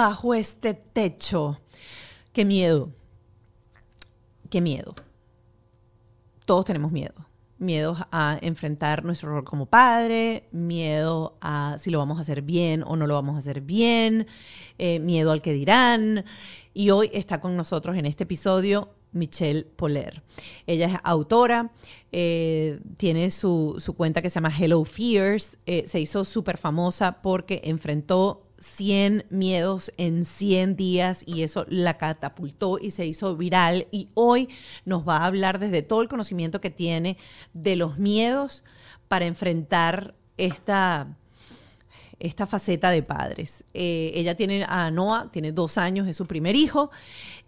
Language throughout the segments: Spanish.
Bajo este techo. Qué miedo. Qué miedo. Todos tenemos miedo. Miedo a enfrentar nuestro rol como padre, miedo a si lo vamos a hacer bien o no lo vamos a hacer bien, eh, miedo al que dirán. Y hoy está con nosotros en este episodio Michelle Poler. Ella es autora, eh, tiene su, su, cuenta que se llama Hello Fears, eh, se hizo súper famosa porque enfrentó 100 miedos en 100 días y eso la catapultó y se hizo viral. Y hoy nos va a hablar desde todo el conocimiento que tiene de los miedos para enfrentar esta esta faceta de padres. Eh, ella tiene a Noah, tiene dos años, es su primer hijo,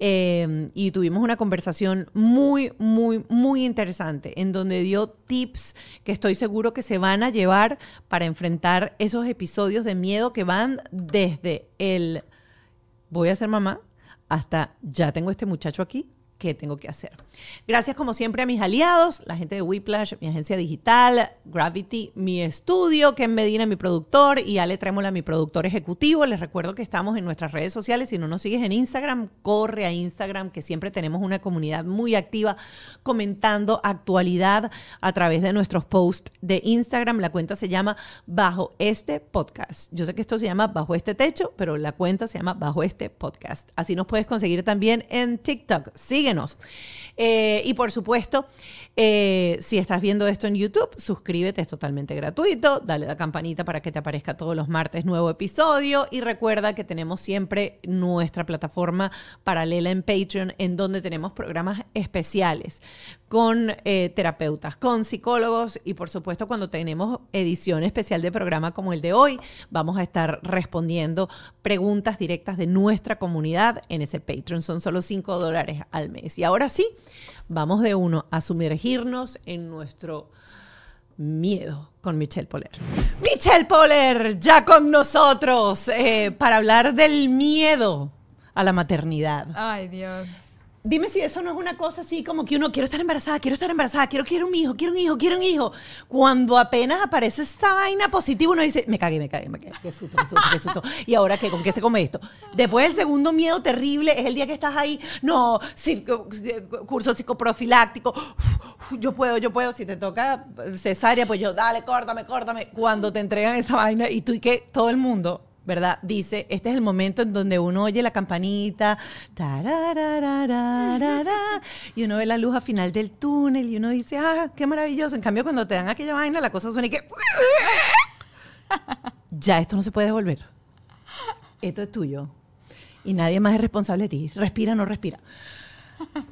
eh, y tuvimos una conversación muy, muy, muy interesante en donde dio tips que estoy seguro que se van a llevar para enfrentar esos episodios de miedo que van desde el voy a ser mamá hasta ya tengo este muchacho aquí, qué tengo que hacer. Gracias como siempre a mis aliados, la gente de Whiplash, mi agencia digital, Gravity, mi estudio, Ken Medina, mi productor, y Ale Trémola, mi productor ejecutivo. Les recuerdo que estamos en nuestras redes sociales. Si no nos sigues en Instagram, corre a Instagram, que siempre tenemos una comunidad muy activa comentando actualidad a través de nuestros posts de Instagram. La cuenta se llama Bajo este Podcast. Yo sé que esto se llama Bajo este Techo, pero la cuenta se llama Bajo este Podcast. Así nos puedes conseguir también en TikTok. Sigue eh, y por supuesto, eh, si estás viendo esto en YouTube, suscríbete, es totalmente gratuito. Dale la campanita para que te aparezca todos los martes nuevo episodio. Y recuerda que tenemos siempre nuestra plataforma paralela en Patreon, en donde tenemos programas especiales con eh, terapeutas, con psicólogos y por supuesto cuando tenemos edición especial de programa como el de hoy, vamos a estar respondiendo preguntas directas de nuestra comunidad en ese Patreon. Son solo 5 dólares al mes. Y ahora sí, vamos de uno a sumergirnos en nuestro miedo con Michelle Poler. Michelle Poler, ya con nosotros eh, para hablar del miedo a la maternidad. Ay, Dios. Dime si eso no es una cosa así como que uno quiero estar embarazada, quiero estar embarazada, quiero quiero un hijo, quiero un hijo, quiero un hijo. Cuando apenas aparece esta vaina positiva, uno dice, me cagué, me cagué, me cagué, qué susto, qué susto, qué susto. ¿Y ahora qué? ¿Con qué se come esto? Después el segundo miedo terrible es el día que estás ahí, no, curso psicoprofiláctico, yo puedo, yo puedo. Si te toca cesárea, pues yo, dale, córtame, córtame. Cuando te entregan esa vaina y tú y que todo el mundo ¿verdad? Dice, este es el momento en donde uno oye la campanita, y uno ve la luz al final del túnel y uno dice, ah, qué maravilloso. En cambio, cuando te dan aquella vaina, la cosa suena y que... ya, esto no se puede devolver. Esto es tuyo. Y nadie más es responsable de ti. Respira, no respira.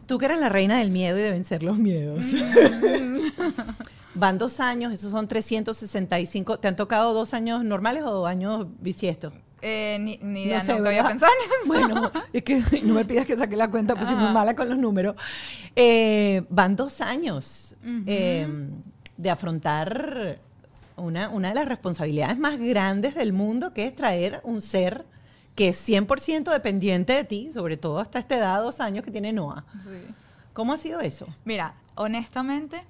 Tú que eres la reina del miedo y de vencer los miedos. Van dos años, esos son 365. ¿Te han tocado dos años normales o años bisiestos? Eh, ni, ni idea, no había pensado Bueno, es que no me pidas que saque la cuenta, pues soy muy mala con los números. Eh, van dos años eh, de afrontar una, una de las responsabilidades más grandes del mundo, que es traer un ser que es 100% dependiente de ti, sobre todo hasta esta edad, dos años que tiene Noah. Sí. ¿Cómo ha sido eso? Mira, honestamente,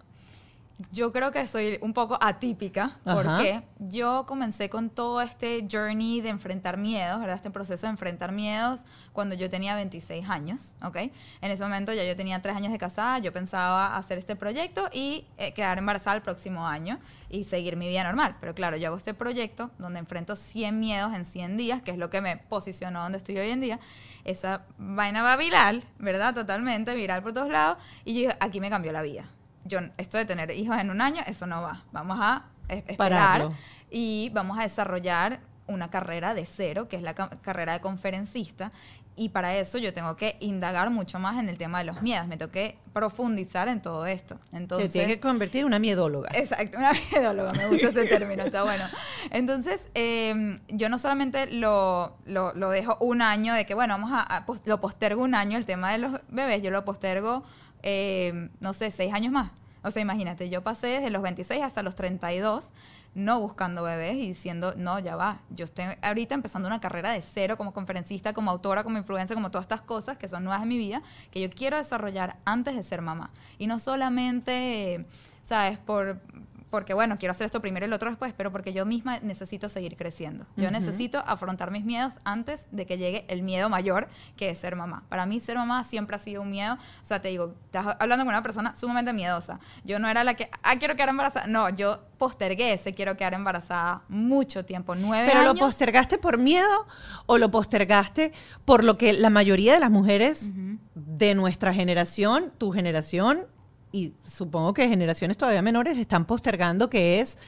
yo creo que soy un poco atípica porque yo comencé con todo este journey de enfrentar miedos, ¿verdad? Este proceso de enfrentar miedos cuando yo tenía 26 años, ¿ok? En ese momento ya yo tenía 3 años de casada, yo pensaba hacer este proyecto y eh, quedar embarazada el próximo año y seguir mi vida normal. Pero claro, yo hago este proyecto donde enfrento 100 miedos en 100 días, que es lo que me posicionó donde estoy hoy en día. Esa vaina va viral, ¿verdad? Totalmente viral por todos lados y aquí me cambió la vida yo, esto de tener hijos en un año, eso no va. Vamos a esperar y vamos a desarrollar una carrera de cero, que es la carrera de conferencista, y para eso yo tengo que indagar mucho más en el tema de los miedos, me tengo que profundizar en todo esto. Entonces, Te tienes que convertir en una miedóloga. Exacto, una miedóloga, me gusta ese término, está bueno. Entonces, em, yo no solamente lo, lo, dejo un año de que, bueno, vamos a, lo postergo un año el tema de los bebés, yo lo postergo, em, no sé, seis años más. O sea, imagínate, yo pasé desde los 26 hasta los 32 no buscando bebés y diciendo, no, ya va, yo estoy ahorita empezando una carrera de cero como conferencista, como autora, como influencer, como todas estas cosas que son nuevas en mi vida, que yo quiero desarrollar antes de ser mamá. Y no solamente, ¿sabes? Por, porque bueno, quiero hacer esto primero y el otro después, pero porque yo misma necesito seguir creciendo. Yo necesito afrontar mis miedos antes de que llegue el miedo mayor, que es ser mamá. Para mí ser mamá siempre ha sido un miedo. O sea, te digo, estás hablando con una persona sumamente miedosa. Yo no era la que, ah, quiero quedar embarazada. No, yo postergué ese quiero quedar embarazada mucho tiempo, nueve ¿Pero años. lo postergaste por miedo o lo postergaste por lo que la mayoría de las mujeres de nuestra generación, tu generación, y supongo que generaciones todavía menores están postergando, que es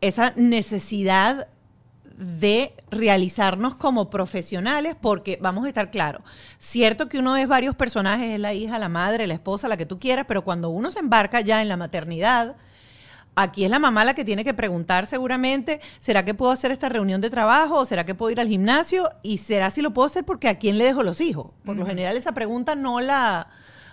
esa necesidad de realizarnos como profesionales, porque vamos a estar claros, cierto que uno es varios personajes, es la hija, la madre, la esposa, la que tú quieras, pero cuando uno se embarca ya en la maternidad, aquí es la mamá la que tiene que preguntar seguramente, ¿será que puedo hacer esta reunión de trabajo? ¿O será que puedo ir al gimnasio? ¿Y será si lo puedo hacer porque a quién le dejo los hijos? Por lo general esa pregunta no la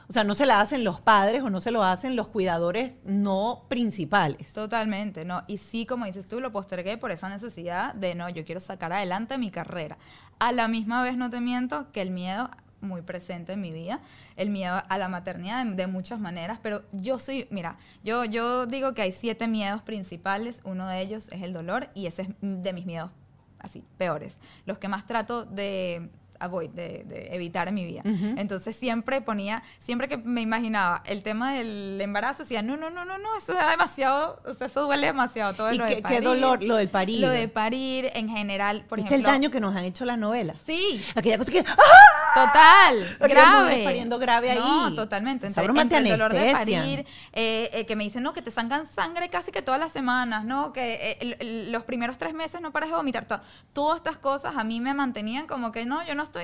o sea, no se la hacen los padres o no se lo hacen los cuidadores no principales. Totalmente, no. Y sí, como dices tú, lo postergué por esa necesidad de, no, yo quiero sacar adelante mi carrera. A la misma vez, no te miento, que el miedo muy presente en mi vida, el miedo a la maternidad de, muchas maneras, pero yo soy, mira, yo, yo digo que hay siete miedos principales, uno de ellos es el dolor y ese es de mis miedos así, peores, los que más trato de avoid, de, evitar en mi vida. Entonces siempre ponía, siempre que me imaginaba el tema del embarazo, decía, no, no, no, no, no, eso es demasiado, o sea, eso duele demasiado, todo ¿Y lo qué, de parir. qué dolor, lo del parir. Lo de parir en general, por ¿Viste ejemplo. el daño que nos han hecho las novelas? Sí. Aquella cosa que... ¡ah! Total, grave. pariendo grave ahí. No, totalmente. Entre, entre el dolor de parir, eh, eh, que me dicen, no, que te sangan sangre casi que todas las semanas, no, que eh, los primeros tres meses no pares de vomitar. todas estas cosas a mí me mantenían como que no, yo no estoy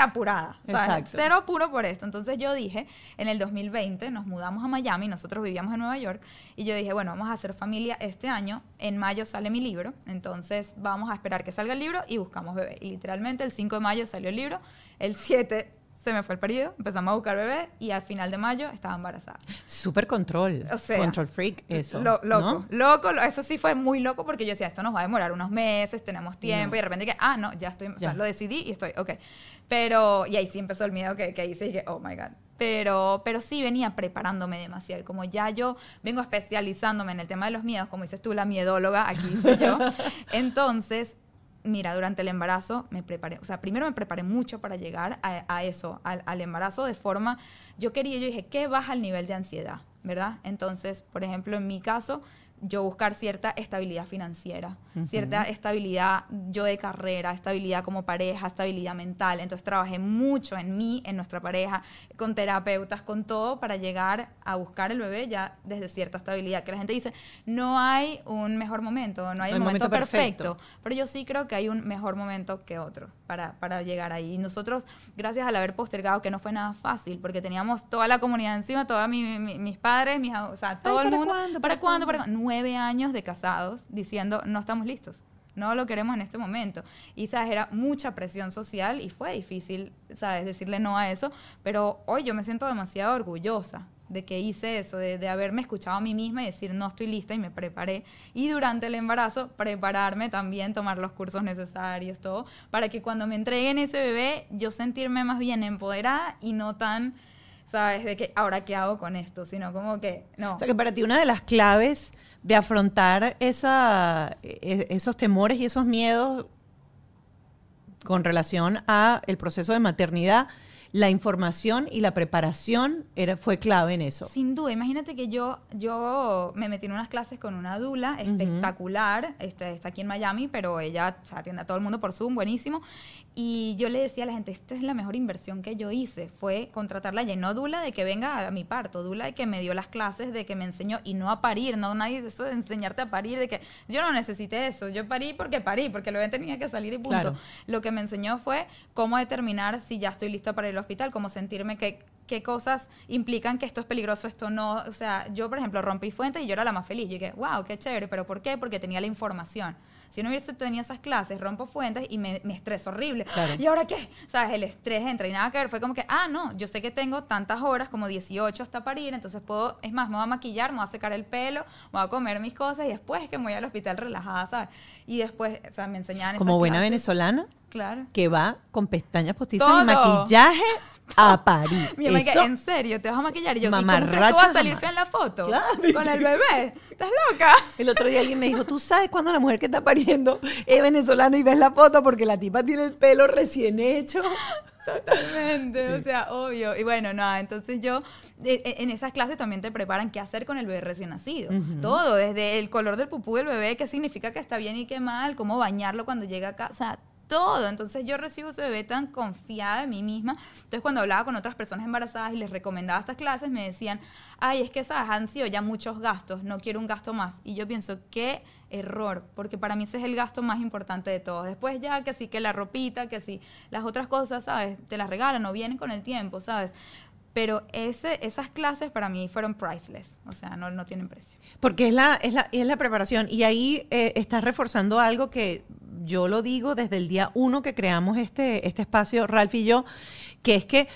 apurada. ¿sabes? Cero apuro por esto. Entonces yo dije, en el 2020 nos mudamos a Miami, nosotros vivíamos en Nueva York, y yo dije, bueno, vamos a hacer familia este año. En mayo sale mi libro, entonces vamos a esperar que salga el libro y buscamos bebé. Y literalmente el 5 de mayo salió el libro, el 7 se me fue el periodo, empezamos a buscar bebé y al final de mayo estaba embarazada. Súper control. O sea, control freak, eso. loco, loco, eso sí fue muy loco porque yo decía, esto nos va a demorar unos meses, tenemos tiempo y de repente que, ah, no, ya estoy, O sea, lo decidí y estoy, ok. Pero, y ahí sí empezó el miedo que, que hice y dije, oh my God. Pero, pero sí venía preparándome demasiado. Y como ya yo vengo especializándome en el tema de los miedos, como dices tú, la miedóloga, aquí soy yo. entonces, mira, durante el embarazo me preparé, o sea, primero me preparé mucho para llegar a, eso, al, embarazo de forma, yo quería, yo dije, ¿qué baja el nivel de ansiedad? ¿Verdad? Entonces, por ejemplo, en mi caso, yo buscar cierta estabilidad financiera, cierta estabilidad yo de carrera, estabilidad como pareja, estabilidad mental. Entonces trabajé mucho en mí, en nuestra pareja, con terapeutas, con todo, para llegar a buscar el bebé ya desde cierta estabilidad. Que la gente dice, no hay un mejor momento, no hay un momento, perfecto. Pero yo sí creo que hay un mejor momento que otro para, para llegar ahí. Y nosotros, gracias al haber postergado, que no fue nada fácil, porque teníamos toda la comunidad encima, todos mis padres, mis, o sea, todo el mundo. ¿Para, cuándo? ¿Para cuándo? Nueve años de casados diciendo no estamos listos, no lo queremos en este momento. Y, ¿sabes? Era mucha presión social y fue difícil, ¿sabes? Decirle no a eso, pero hoy yo me siento demasiado orgullosa de que hice eso, de, haberme escuchado a mí misma y decir no estoy lista y me preparé. Y durante el embarazo, prepararme también, tomar los cursos necesarios, todo, para que cuando me entreguen ese bebé, yo sentirme más bien empoderada y no tan, ¿sabes? De que ahora qué hago con esto, sino como que no. O sea que para ti una de las claves de afrontar esa, e, esos temores y esos miedos con relación a el proceso de maternidad la información y la preparación era, fue clave en eso. Sin duda, imagínate que yo, yo me metí en unas clases con una dula espectacular, este, está aquí en Miami, pero ella atiende a todo el mundo por Zoom, buenísimo. Y yo le decía a la gente, esta es la mejor inversión que yo hice, fue contratarla y no dula de que venga a mi parto, dula de que me dio las clases, de que me enseñó, y no a parir, no nadie, eso de enseñarte a parir, de que yo no necesité eso, yo parí porque parí, porque lo tenía que salir y punto. Lo que me enseñó fue cómo determinar si ya estoy lista para ir al hospital, cómo sentirme que qué cosas implican que esto es peligroso, esto no. O sea, yo, por ejemplo, rompí fuentes y yo era la más feliz. Yo dije, wow, qué chévere. ¿Pero por qué? Porque tenía la información. Si no hubiese tenido esas clases, rompo fuentes y me, me estreso horrible. ¿Y ahora qué? ¿Sabes? El estrés entra y nada que ver. Fue como que, ah, no, yo sé que tengo tantas horas, como 18 hasta parir, entonces puedo, es más, me voy a maquillar, me voy a secar el pelo, me voy a comer mis cosas y después que me voy al hospital relajada, ¿sabes? Y después, o sea, me enseñaban Como buena venezolana. Claro. Que va con pestañas postizas y maquillaje a París. Mi amiga, ¿en serio? ¿Te vas a maquillar? Y yo, ¿y cómo que vas a salir fea en la foto? Con el bebé. ¿Estás loca? El otro día alguien me dijo, ¿tú sabes cuándo la mujer que está pariendo es venezolana y ves la foto porque la tipa tiene el pelo recién hecho? Totalmente, o sea, obvio. Y bueno, no, entonces yo, e, e, en esas clases también te preparan qué hacer con el bebé recién nacido. Todo, desde el color del pupú del bebé, qué significa que está bien y qué mal, cómo bañarlo cuando llega acá, o sea, todo. Entonces yo recibo ese bebé tan confiada de mí misma. Entonces cuando hablaba con otras personas embarazadas y les recomendaba estas clases, me decían, ay, es que esas han sido ya muchos gastos, no quiero un gasto más. Y yo pienso, qué error, porque para mí ese es el gasto más importante de todos. Después ya que sí, que la ropita, que sí, las otras cosas, ¿sabes? Te las regalan o vienen con el tiempo, ¿sabes? Pero ese, esas clases para mí fueron priceless, o sea, no, no tienen precio. Porque es la, es la, es la preparación y ahí eh, estás reforzando algo que yo lo digo desde el día uno que creamos este, este espacio, Ralph y yo, que es que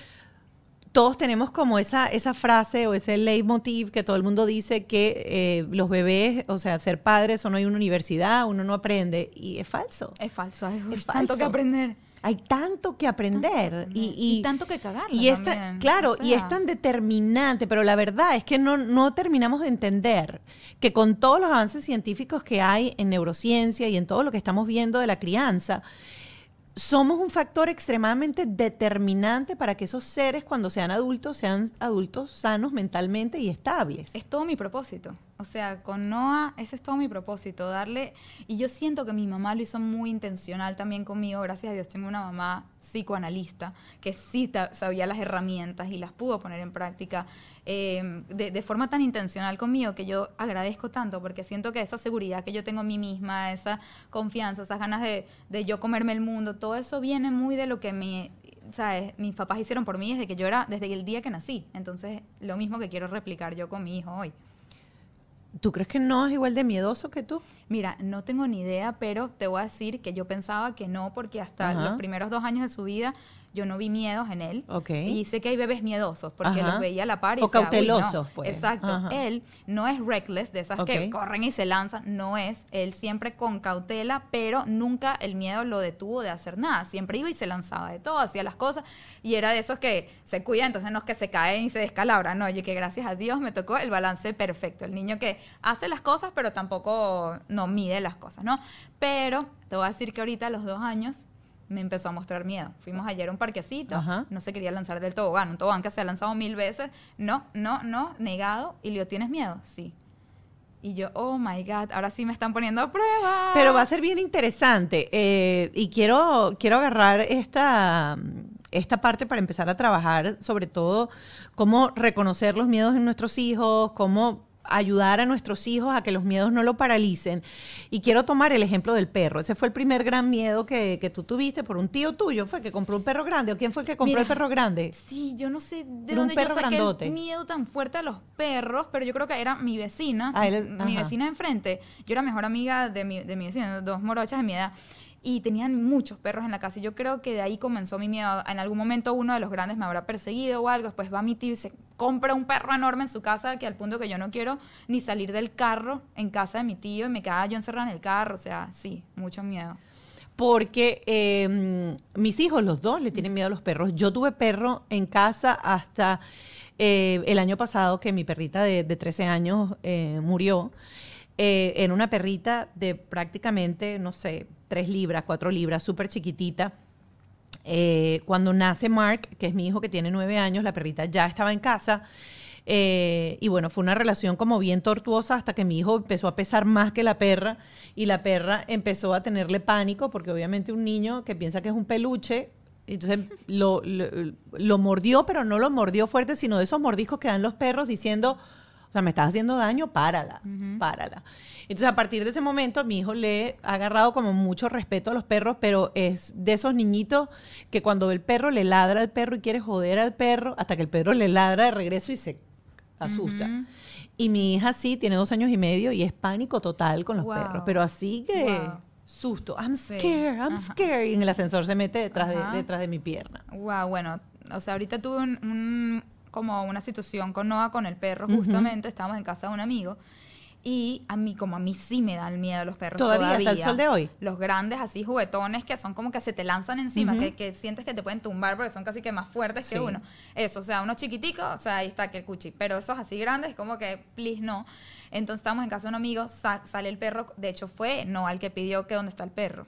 todos tenemos como esa, esa frase o ese leitmotiv que todo el mundo dice que eh, los bebés, o sea, ser padres o no hay una universidad, uno no aprende. Y es falso. Es falso, es, tanto que aprender hay tanto que aprender y, tanto que cagar. Y es claro, y es tan determinante, pero la verdad es que no, no terminamos de entender que con todos los avances científicos que hay en neurociencia y en todo lo que estamos viendo de la crianza, somos un factor extremadamente determinante para que esos seres cuando sean adultos sean adultos sanos mentalmente y estables. Es todo mi propósito. O sea, con Noah ese es todo mi propósito, darle y yo siento que mi mamá lo hizo muy intencional también conmigo, gracias a Dios tengo una mamá psicoanalista que sí sabía las herramientas y las pudo poner en práctica Em, de, forma tan intencional conmigo que yo agradezco tanto porque siento que esa seguridad que yo tengo en mí misma, esa confianza, esas ganas de, yo comerme el mundo, todo eso viene muy de lo que mi, ¿sabes? mis papás hicieron por mí desde que yo era, desde el día que nací. Entonces, lo mismo que quiero replicar yo con mi hijo hoy. ¿Tú crees que no es igual de miedoso que tú? Mira, no tengo ni idea, pero te voy a decir que yo pensaba que no, porque hasta los primeros dos años de su vida yo no vi miedos en él. Y sé que hay bebés miedosos porque los veía a la par y O cautelosos, pues. Exacto. Él no es reckless, de esas que corren y se lanzan, no es. Él siempre con cautela, pero nunca el miedo lo detuvo de hacer nada. Siempre iba y se lanzaba de todo, hacía las cosas y era de esos que se cuida, entonces no es que se caen y se descalabran, no, oye, que gracias a Dios me tocó el balance perfecto. El niño que hace las cosas, pero tampoco no mide las cosas, ¿no? Pero te voy a decir que ahorita a los dos años me empezó a mostrar miedo. Fuimos ayer a un parquecito, no se quería lanzar del tobogán, un tobogán que se ha lanzado mil veces, no, no, no, negado, y le digo, ¿tienes miedo? Sí. Y yo, oh my God, ahora sí me están poniendo a prueba. Pero va a ser bien interesante. Eh, y quiero, quiero agarrar esta, esta parte para empezar a trabajar, sobre todo, cómo reconocer los miedos en nuestros hijos, cómo ayudar a nuestros hijos a que los miedos no lo paralicen. Y quiero tomar el ejemplo del perro. Ese fue el primer gran miedo que, que tú tuviste por un tío tuyo, fue que compró un perro grande. ¿O quién fue el que compró el perro grande? Sí, yo no sé de dónde yo saqué el miedo tan fuerte a los perros, pero yo creo que era mi vecina, ah, mi vecina enfrente. Yo era mejor amiga de mi, de mi vecina, dos morochas de mi edad y tenían muchos perros en la casa. Y yo creo que de ahí comenzó mi miedo. En algún momento uno de los grandes me habrá perseguido o algo. Después va mi tío y se compra un perro enorme en su casa que al punto que yo no quiero ni salir del carro en casa de mi tío y me quedaba yo encerrada en el carro. O sea, sí, mucho miedo. Porque em, mis hijos, los dos, le tienen miedo a los perros. Yo tuve perro en casa hasta eh, el año pasado que mi perrita de, de 13 años eh, murió. Eh, en una perrita de prácticamente, no sé, tres libras, cuatro libras, súper chiquitita. Eh, cuando nace Mark, que es mi hijo que tiene nueve años, la perrita ya estaba en casa. Eh, y bueno, fue una relación como bien tortuosa hasta que mi hijo empezó a pesar más que la perra y la perra empezó a tenerle pánico porque obviamente un niño que piensa que es un peluche, entonces lo, lo, lo mordió, pero no lo mordió fuerte, sino de esos mordiscos que dan los perros diciendo, o sea, me estás haciendo daño, párala, párala. Entonces, a partir de ese momento, mi hijo le ha agarrado como mucho respeto a los perros, pero es de esos niñitos que cuando el perro le ladra al perro y quiere joder al perro, hasta que el perro le ladra de regreso y se asusta. Y mi hija sí, tiene dos años y medio y es pánico total con los Wow. perros, pero así que Wow. susto, I'm Sí. scared, I'm Ajá. scared, y en el ascensor se mete detrás de, detrás de mi pierna. Wow, bueno, o sea, ahorita tuve un, un- como una situación con Noah, con el perro, justamente, estábamos en casa de un amigo. Y a mí, como a mí sí me dan miedo los perros ¿Todavía todavía. hasta el sol de hoy? Los grandes, así juguetones, que son como que se te lanzan encima, que, que sientes que te pueden tumbar porque son casi que más fuertes Sí. que uno. Eso, o sea, unos chiquiticos, o sea, ahí está que el cuchi. Pero esos así grandes, como que, please, no. Entonces estábamos en casa de un amigo, sa- sale el perro, de hecho fue Noah el que pidió que dónde está el perro.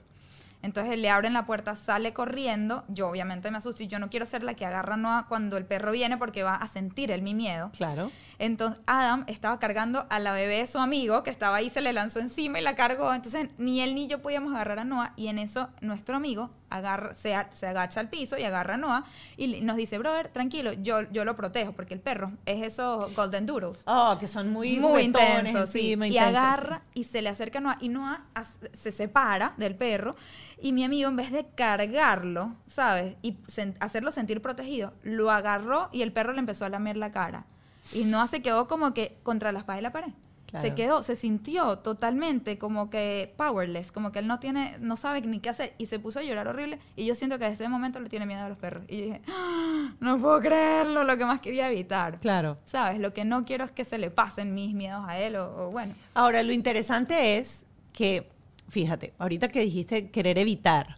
Entonces le abren la puerta, sale corriendo. Yo obviamente me asusto y yo no quiero ser la que agarra a Noah cuando el perro viene porque va a sentir él mi miedo. Claro. Entonces Adam estaba cargando a la bebé de su amigo que estaba ahí, se le lanzó encima y la cargó. Entonces ni él ni yo podíamos agarrar a Noah y en eso nuestro amigo agarra, se, se agacha al piso y agarra a Noah y nos dice, brother, tranquilo, yo, yo lo protejo porque el perro es esos golden doodles Oh, que son muy, muy juguetones intenso, sí. Y intensos. agarra y se le acerca a Noah y Noah se separa del perro y mi amigo en vez de cargarlo, ¿sabes? Y sen- hacerlo sentir protegido, lo agarró y el perro le empezó a lamer la cara. Y Noah se quedó como que contra la espalda de la pared. Claro. Se quedó, se sintió totalmente como que powerless, como que él no tiene, no sabe ni qué hacer y se puso a llorar horrible y yo siento que desde ese momento le tiene miedo a los perros. Y dije, "Ah, no puedo creerlo, lo que más quería evitar. Claro. ¿Sabes? Lo que no quiero es que se le pasen mis miedos a él o, o bueno. Ahora, lo interesante es que, fíjate, ahorita que dijiste querer evitar,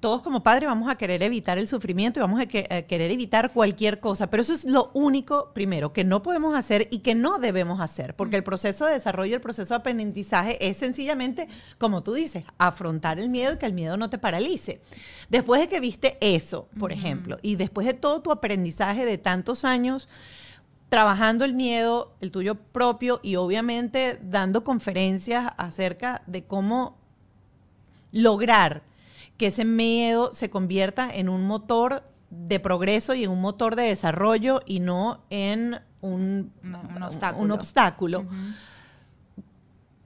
todos como padres vamos a querer evitar el sufrimiento y vamos a, que- a querer evitar cualquier cosa, pero eso es lo único, primero, que no podemos hacer y que no debemos hacer, porque el proceso de desarrollo, el proceso de aprendizaje es sencillamente, como tú dices, afrontar el miedo y que el miedo no te paralice. Después de que viste eso, por ejemplo, y después de todo tu aprendizaje de tantos años, trabajando el miedo, el tuyo propio, y obviamente dando conferencias acerca de cómo lograr que ese miedo se convierta en un motor de progreso y en un motor de desarrollo y no en un, Un- un obstáculo. un obstáculo.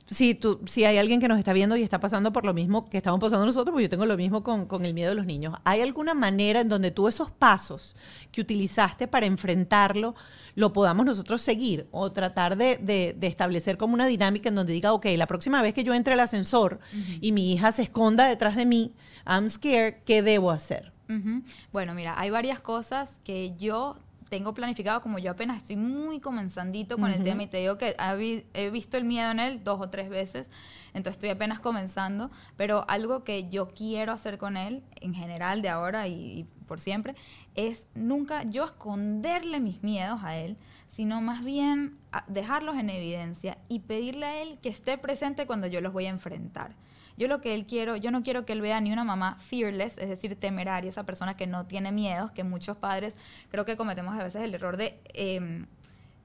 Si, tú, si hay alguien que nos está viendo y está pasando por lo mismo que estamos pasando nosotros, pues yo tengo lo mismo con, con el miedo de los niños. ¿Hay alguna manera en donde tú esos pasos que utilizaste para enfrentarlo lo podamos nosotros seguir o tratar de, de- de establecer como una dinámica en donde diga, ok, la próxima vez que yo entre al ascensor y mi hija se esconda detrás de mí, I'm scared, ¿qué debo hacer? Bueno, mira, hay varias cosas que yo tengo planificado, como yo apenas estoy muy comenzandito con el Ujú. tema y te digo que he visto el miedo en él dos o tres veces, entonces estoy apenas comenzando, pero algo que yo quiero hacer con él, en general, de ahora y, y por siempre, es nunca yo esconderle mis miedos a él, sino más bien a- dejarlos en evidencia y pedirle a él que esté presente cuando yo los voy a enfrentar. Yo lo que él quiero, yo no quiero que él vea ni una mamá fearless, es decir, temeraria, esa persona que no tiene miedos, que muchos padres creo que cometemos a veces el error de, em,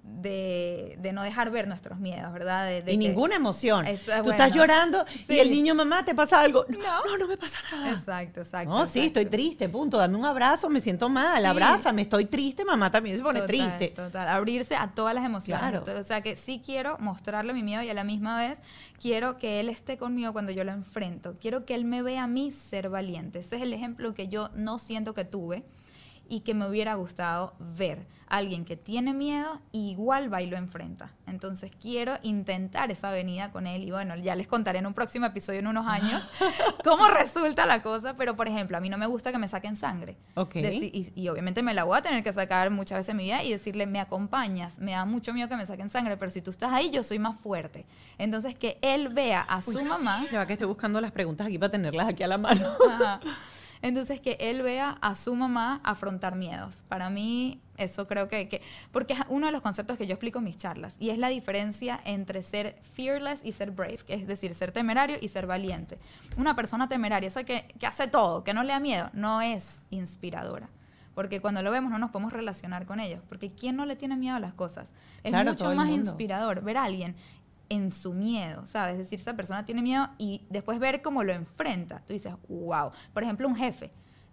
de, de no dejar ver nuestros miedos, ¿verdad? De- de y que- ninguna emoción. Es- Tú bueno. estás llorando y Sí. el niño, mamá, ¿te pasa algo? No, No. no, no me pasa nada. Exacto, exacto. No, sí, exacto. estoy triste, punto. Dame un abrazo, me siento mal, Sí. abrázame, estoy triste, mamá también se pone Total, triste. Total, abrirse a todas las emociones. Claro. Entonces, o sea, que sí quiero mostrarle mi miedo y a la misma vez quiero que él esté conmigo cuando yo lo enfrento. Quiero que él me vea a mí ser valiente. Ese es el ejemplo que yo no siento que tuve y que me hubiera gustado ver. Alguien que tiene miedo igual va y lo enfrenta. Entonces quiero intentar esa avenida con él y bueno, ya les contaré en un próximo episodio en unos años cómo resulta la cosa, pero por ejemplo, a mí no me gusta que me saquen sangre. Ok. Deci- y, y obviamente me la voy a tener que sacar muchas veces en mi vida y decirle, me acompañas, me da mucho miedo que me saquen sangre, pero si tú estás ahí, yo soy más fuerte. Entonces, que él vea a su mamá. Ya va que estoy buscando las preguntas aquí para tenerlas aquí a la mano. Ajá. Entonces, que él vea a su mamá afrontar miedos. Para mí, eso creo que, que, porque es uno de los conceptos que yo explico en mis charlas, y es la diferencia entre ser fearless y ser brave, que es decir, ser temerario y ser valiente. Una persona temeraria, esa que, que hace todo, que no le da miedo, no es inspiradora. Porque cuando lo vemos no nos podemos relacionar con ellos. Porque ¿quién no le tiene miedo a las cosas? Es mucho más inspirador ver a alguien en su miedo, ¿sabes? Es decir, esa persona tiene miedo y después ver cómo lo enfrenta. Tú dices, wow. Por ejemplo, un jefe.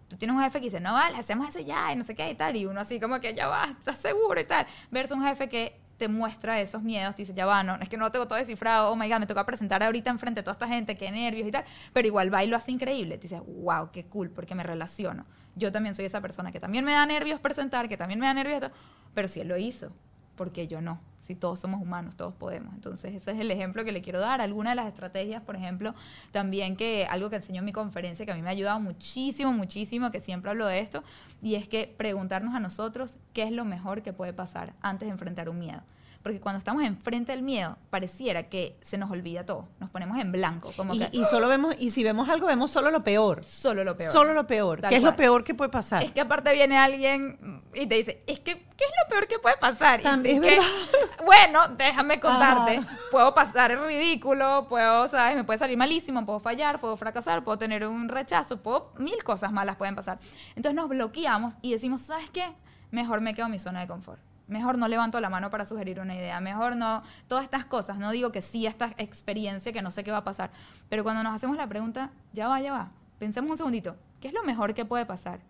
Tú tienes un jefe que dice, no, vale, hacemos eso ya y no sé qué y tal. Y uno así como que ya va, estás seguro y tal. Versus un jefe que te muestra esos miedos, te dice, ya va, no, es que no lo tengo todo descifrado, oh my god, me toca presentar ahorita enfrente de toda esta gente, qué nervios y tal, pero igual va y lo hace increíble, te dices, wow, qué cool, porque me relaciono. Yo también soy esa persona que también me da nervios presentar, que también me da nervios, pero si él lo hizo, porque yo no si todos somos humanos, todos podemos. Entonces, ese es el ejemplo que le quiero dar. Alguna de las estrategias, por ejemplo, también que algo que enseñó en mi conferencia, que a mí me ha ayudado muchísimo, muchísimo, que siempre hablo de esto, y es que preguntarnos a nosotros qué es lo mejor que puede pasar antes de enfrentar un miedo porque cuando estamos enfrente del miedo, pareciera que se nos olvida todo, nos ponemos en blanco. Como y, y solo vemos, y si vemos algo, vemos solo lo peor. Solo lo peor. Solo lo peor. ¿Qué es lo peor que puede pasar? Es que aparte viene alguien y te dice, es que, ¿qué es lo peor que puede pasar? También, que, bueno, déjame contarte, puedo pasar el ridículo, puedo, ¿sabes? Me puede salir malísimo, puedo fallar, puedo fracasar, puedo tener un rechazo, puedo, mil cosas malas pueden pasar. Entonces nos bloqueamos y decimos, ¿sabes qué? Mejor me quedo en mi zona de confort mejor no levanto la mano para sugerir una idea, mejor no, todas estas cosas, no digo que sí a esta experiencia que no sé qué va a pasar, pero cuando nos hacemos la pregunta, ya va, ya va, pensemos un segundito, ¿qué es lo mejor que puede pasar?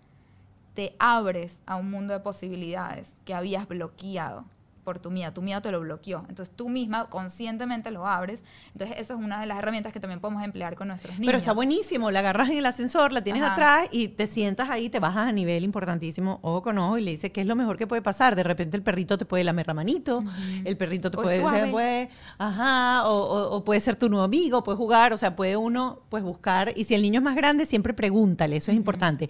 Te abres a un mundo de posibilidades que habías bloqueado por tu miedo. Tu miedo te lo bloqueó. Entonces tú misma conscientemente lo abres. Entonces eso es una de las herramientas que también podemos emplear con nuestros niños. Pero está buenísimo. La agarras en el ascensor, la tienes atrás y te sientas ahí, te bajas a nivel importantísimo, ojo con ojo, y le dices qué es lo mejor que puede pasar. De repente el perrito te puede lamer la manito, el perrito te puede decir, ajá, o, puede ser tu nuevo amigo, puede jugar, o sea, puede uno pues buscar. Y si el niño es más grande, siempre pregúntale, eso es importante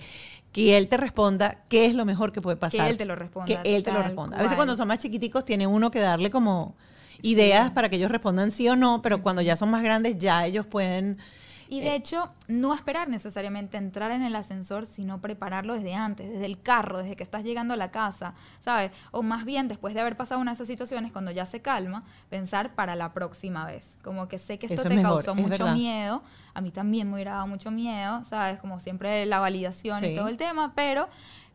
que él te responda qué es lo mejor que puede pasar. Que él te lo responda. Que él te lo responda. A veces cuando son más chiquiticos tiene uno que darle como ideas para que ellos respondan sí o no, pero cuando ya son más grandes ya ellos pueden y de eh, hecho, no esperar necesariamente entrar en el ascensor, sino prepararlo desde antes, desde el carro, desde que estás llegando a la casa, ¿sabes? O más bien, después de haber pasado una de esas situaciones, cuando ya se calma, pensar para la próxima vez. Como que sé que esto te causó mucho miedo, a mí también me hubiera dado mucho miedo, ¿sabes? Como siempre la validación y todo el tema, pero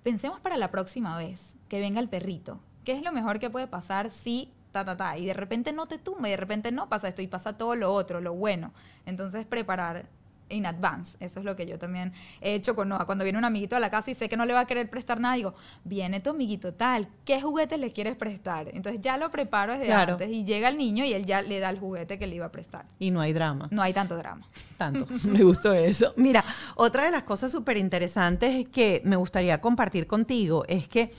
pensemos para la próxima vez, que venga el perrito. ¿Qué es lo mejor que puede pasar si ta, ta, ta, y de repente no te tumba y de repente no pasa esto y pasa todo lo otro, lo bueno. Entonces preparar in advance, eso es lo que yo también he hecho con Noah. Cuando viene un amiguito a la casa y sé que no le va a querer prestar nada, digo, viene tu amiguito tal, ¿qué juguete le quieres prestar? Entonces ya lo preparo desde antes y llega el niño y él ya le da el juguete que le iba a prestar. Y no hay drama. No hay tanto drama. Tanto, me gustó eso. Mira, otra de las cosas súper interesantes que me gustaría compartir contigo es que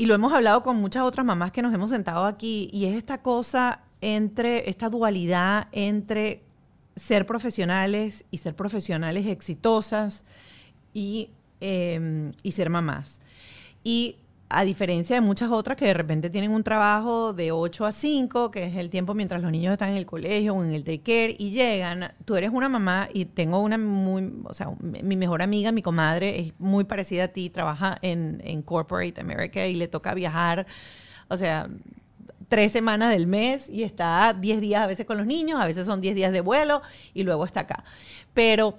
y lo hemos hablado con muchas otras mamás que nos hemos sentado aquí, y es esta cosa entre, esta dualidad entre ser profesionales y ser profesionales exitosas y, em, y ser mamás. Y a diferencia de muchas otras que de repente tienen un trabajo de 8 a 5, que es el tiempo mientras los niños están en el colegio o en el daycare y llegan, tú eres una mamá y tengo una muy, o sea, mi mejor amiga, mi comadre, es muy parecida a ti, trabaja en, en Corporate America y le toca viajar, o sea, tres semanas del mes y está 10 días a veces con los niños, a veces son 10 días de vuelo y luego está acá. Pero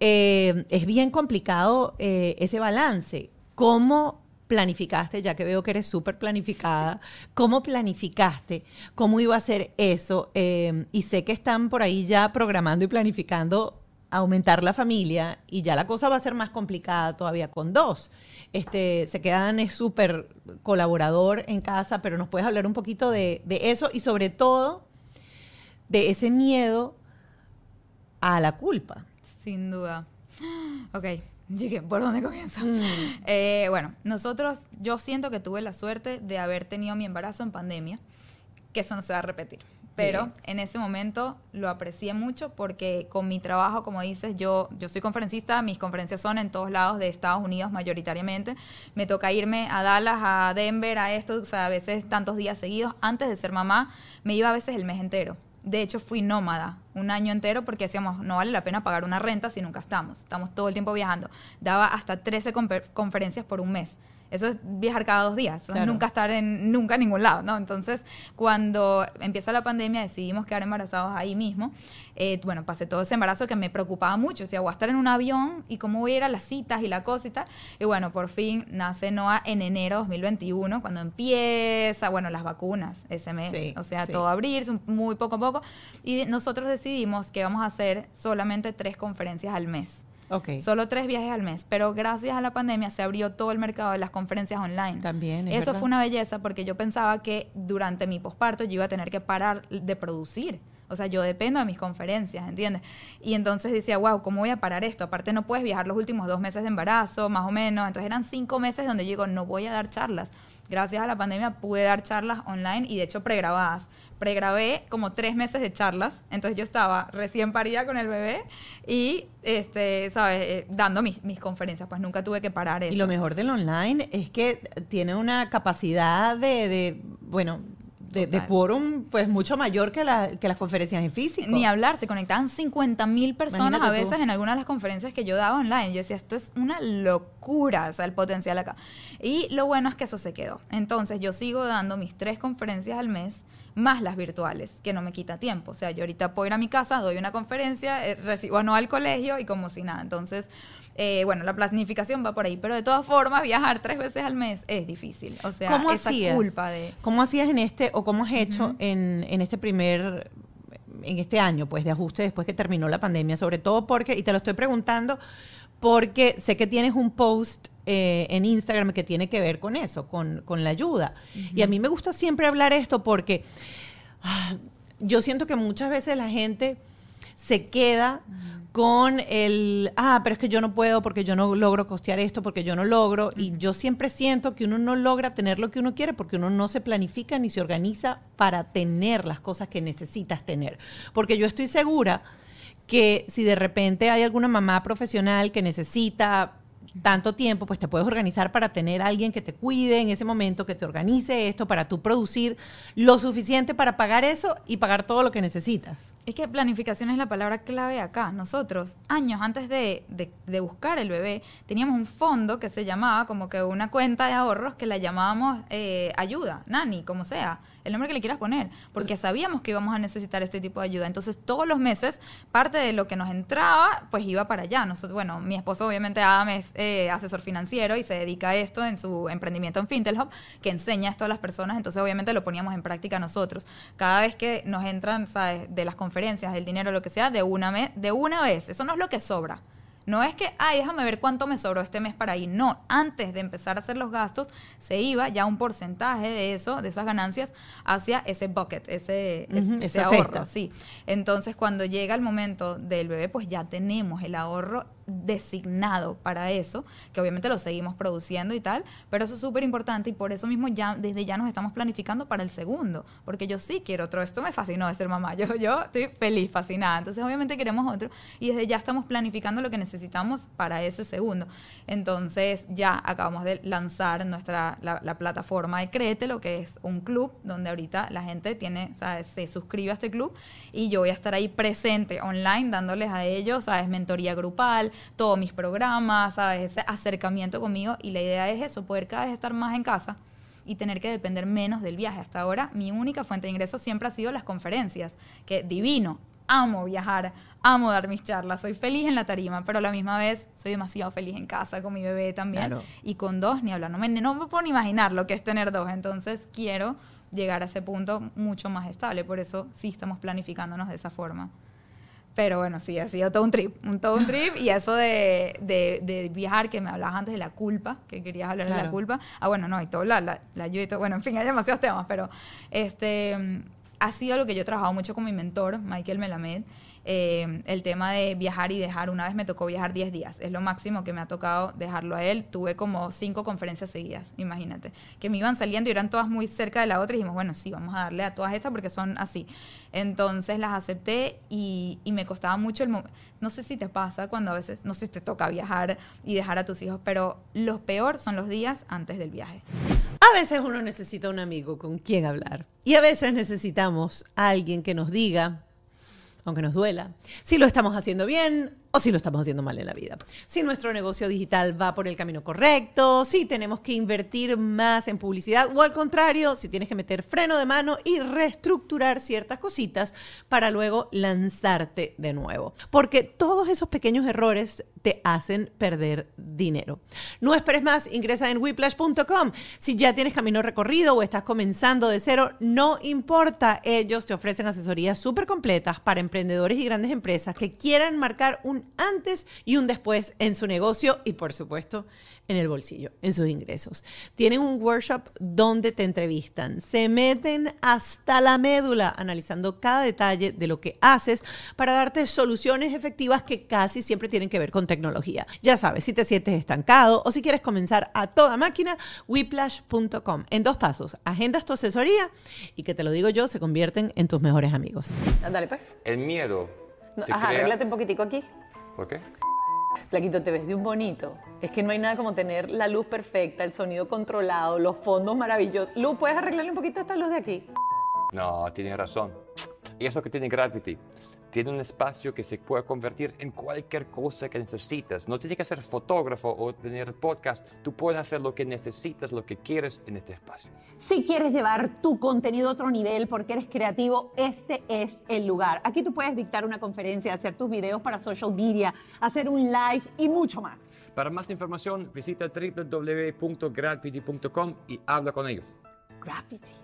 eh, es bien complicado eh, ese balance. ¿Cómo planificaste, ya que veo que eres súper planificada, cómo planificaste, cómo iba a ser eso, em, y sé que están por ahí ya programando y planificando aumentar la familia y ya la cosa va a ser más complicada todavía con dos. Este, se quedan es súper colaborador en casa, pero nos puedes hablar un poquito de, de eso y sobre todo de ese miedo a la culpa. Sin duda. Ok, Llegué, ¿por dónde comienzo? Mm. Eh, bueno, nosotros, yo siento que tuve la suerte de haber tenido mi embarazo en pandemia, que eso no se va a repetir. Pero en ese momento lo aprecié mucho porque con mi trabajo, como dices, yo, yo soy conferencista, mis conferencias son en todos lados de Estados Unidos mayoritariamente. Me toca irme a Dallas, a Denver, a esto, o sea, a veces tantos días seguidos. Antes de ser mamá, me iba a veces el mes entero. De hecho, fui nómada un año entero porque decíamos, no vale la pena pagar una renta si nunca estamos. Estamos todo el tiempo viajando. Daba hasta 13 conferencias por un mes. Eso es viajar cada dos días, nunca estar en nunca en ningún lado, ¿no? Entonces, cuando empieza la pandemia, decidimos quedar embarazados ahí mismo. Eh, bueno, pasé todo ese embarazo que me preocupaba mucho. O sea, voy a estar en un avión y cómo voy a ir a las citas y la cosa y tal. Y bueno, por fin nace Noah en enero de 2021, cuando empieza, bueno, las vacunas ese mes. o sea, todo abrirse muy poco a poco. Y nosotros decidimos que vamos a hacer solamente tres conferencias al mes. Solo tres viajes al mes. Pero gracias a la pandemia se abrió todo el mercado de las conferencias online. También. Eso fue una belleza porque yo pensaba que durante mi posparto yo iba a tener que parar de producir. O sea, yo dependo de mis conferencias, ¿entiendes? Y entonces decía, wow, ¿cómo voy a parar esto? Aparte no puedes viajar los últimos dos meses de embarazo, más o menos. Entonces eran cinco meses donde yo digo, no voy a dar charlas. Gracias a la pandemia pude dar charlas online y de hecho pregrabadas pregrabé como tres meses de charlas, entonces yo estaba recién parida con el bebé y, este, ¿sabes? Eh, dando mis, mis, conferencias, pues nunca tuve que parar eso. Y lo mejor del online es que tiene una capacidad de, de bueno, de, de, quórum pues mucho mayor que, la, que las conferencias en físico. Ni hablar, se conectaban 50 mil personas a veces en algunas de las conferencias que yo daba online. Yo decía, esto es una locura, o sea, el potencial acá. Y lo bueno es que eso se quedó. Entonces yo sigo dando mis tres conferencias al mes más las virtuales, que no me quita tiempo. O sea, yo ahorita puedo ir a mi casa, doy una conferencia, eh, recibo no al colegio y como si nada. Entonces, eh, bueno, la planificación va por ahí, pero de todas formas, viajar tres veces al mes es difícil. O sea, ¿Cómo esa hacías? culpa de... ¿Cómo hacías en este, o cómo has hecho en, en este primer en este año, pues, de ajuste después que terminó la pandemia, sobre todo porque, y te lo estoy preguntando, porque sé que tienes un post eh, en Instagram que tiene que ver con eso, con, la ayuda. Y a mí me gusta siempre hablar esto porque ah, yo siento que muchas veces la gente se queda con el, ah, pero es que yo no puedo porque yo no logro costear esto, porque yo no logro. Y yo siempre siento que uno no logra tener lo que uno quiere porque uno no se planifica ni se organiza para tener las cosas que necesitas tener. Porque yo estoy segura que si de repente hay alguna mamá profesional que necesita tanto tiempo, pues te puedes organizar para tener a alguien que te cuide en ese momento, que te organice esto, para tú producir lo suficiente para pagar eso y pagar todo lo que necesitas. Es que planificación es la palabra clave acá. Nosotros, años antes de, de, buscar el bebé, teníamos un fondo que se llamaba como que una cuenta de ahorros que la llamábamos eh, ayuda, nani, como sea el nombre que le quieras poner, porque sabíamos que íbamos a necesitar este tipo de ayuda. Entonces, todos los meses, parte de lo que nos entraba, pues iba para allá. Nosotros, bueno, mi esposo, obviamente, Adam es eh, asesor financiero y se dedica a esto en su emprendimiento en Fintelhub, que enseña esto a las personas. Entonces, obviamente, lo poníamos en práctica nosotros. Cada vez que nos entran, ¿sabes?, de las conferencias, del dinero, lo que sea, de una, de una vez. Eso no es lo que sobra. No es que, ay, déjame ver cuánto me sobró este mes para ir. No, antes de empezar a hacer los gastos, se iba ya un porcentaje de eso, de esas ganancias, hacia ese bucket, ese, ese ahorro. Sí. Entonces, cuando llega el momento del bebé, pues ya tenemos el ahorro designado para eso, que obviamente lo seguimos produciendo y tal, pero eso es súper importante y por eso mismo ya desde ya nos estamos planificando para el segundo, porque yo sí quiero otro, esto me fascinó de ser mamá, yo, yo estoy feliz, fascinada, entonces obviamente queremos otro y desde ya estamos planificando lo que necesitamos para ese segundo. Entonces ya acabamos de lanzar nuestra, la, plataforma de Crete, lo que es un club donde ahorita la gente tiene, se suscribe a este club y yo voy a estar ahí presente online dándoles a ellos, ¿sabes? mentoría grupal, todos mis programas, ¿sabes? Ese acercamiento conmigo. Y la idea es eso, poder cada vez estar más en casa y tener que depender menos del viaje. Hasta ahora mi única fuente de ingresos siempre ha sido las conferencias, que divino, amo viajar, amo dar mis charlas, soy feliz en la tarima, pero a la misma vez soy demasiado feliz en casa con mi bebé también. Y con dos ni hablar, no me, no me puedo ni imaginar lo que es tener dos, entonces quiero llegar a ese punto mucho más estable, por eso sí estamos planificándonos de esa forma. Pero bueno, sí, ha sido todo un trip, un, todo un trip. Y eso de, de, viajar, que me hablabas antes de la culpa, que querías hablar de la culpa. Ah, bueno, no, y todo, la, la, la ayuda y todo. Bueno, en fin, hay demasiados temas, pero este, ha sido lo que yo he trabajado mucho con mi mentor, Michael Melamed. Eh, el tema de viajar y dejar. Una vez me tocó viajar 10 días, es lo máximo que me ha tocado dejarlo a él. Tuve como cinco conferencias seguidas, imagínate, que me iban saliendo y eran todas muy cerca de la otra y dijimos, bueno, sí, vamos a darle a todas estas porque son así. Entonces las acepté y, me costaba mucho el momento. No sé si te pasa cuando a veces, no sé si te toca viajar y dejar a tus hijos, pero lo peor son los días antes del viaje. A veces uno necesita un amigo con quien hablar y a veces necesitamos a alguien que nos diga, aunque nos duela, si lo estamos haciendo bien o si lo estamos haciendo mal en la vida. Si nuestro negocio digital va por el camino correcto, si tenemos que invertir más en publicidad o al contrario, si tienes que meter freno de mano y reestructurar ciertas cositas para luego lanzarte de nuevo. Porque todos esos pequeños errores te hacen perder dinero. No esperes más, ingresa en whiplash.com. Si ya tienes camino recorrido o estás comenzando de cero, no importa, ellos te ofrecen asesorías súper completas para emprendedores y grandes empresas que quieran marcar un antes y un después en su negocio y por supuesto en el bolsillo, en sus ingresos. Tienen un workshop donde te entrevistan, se meten hasta la médula analizando cada detalle de lo que haces para darte soluciones efectivas que casi siempre tienen que ver con tecnología. Ya sabes, si te sientes estancado o si quieres comenzar a toda máquina, whiplash.com. En dos pasos, agendas tu asesoría y que te lo digo yo, se convierten en tus mejores amigos. Dale, pues. El miedo. No, Ajá, crea- arréglate un poquitico aquí. ¿Por qué? Flaquito, te ves de un bonito. Es que no hay nada como tener la luz perfecta, el sonido controlado, los fondos maravillosos. Luz, ¿puedes arreglarle un poquito esta luz de aquí? No, tiene razón. Y eso que tiene Gravity. Tiene un espacio que se puede convertir en cualquier cosa que necesitas. No tiene que ser fotógrafo o tener podcast. Tú puedes hacer lo que necesitas, lo que quieres en este espacio. Si quieres llevar tu contenido a otro nivel porque eres creativo, este es el lugar. Aquí tú puedes dictar una conferencia, hacer tus videos para social media, hacer un live y mucho más. Para más información, visita www.gravity.com y habla con ellos. Gravity.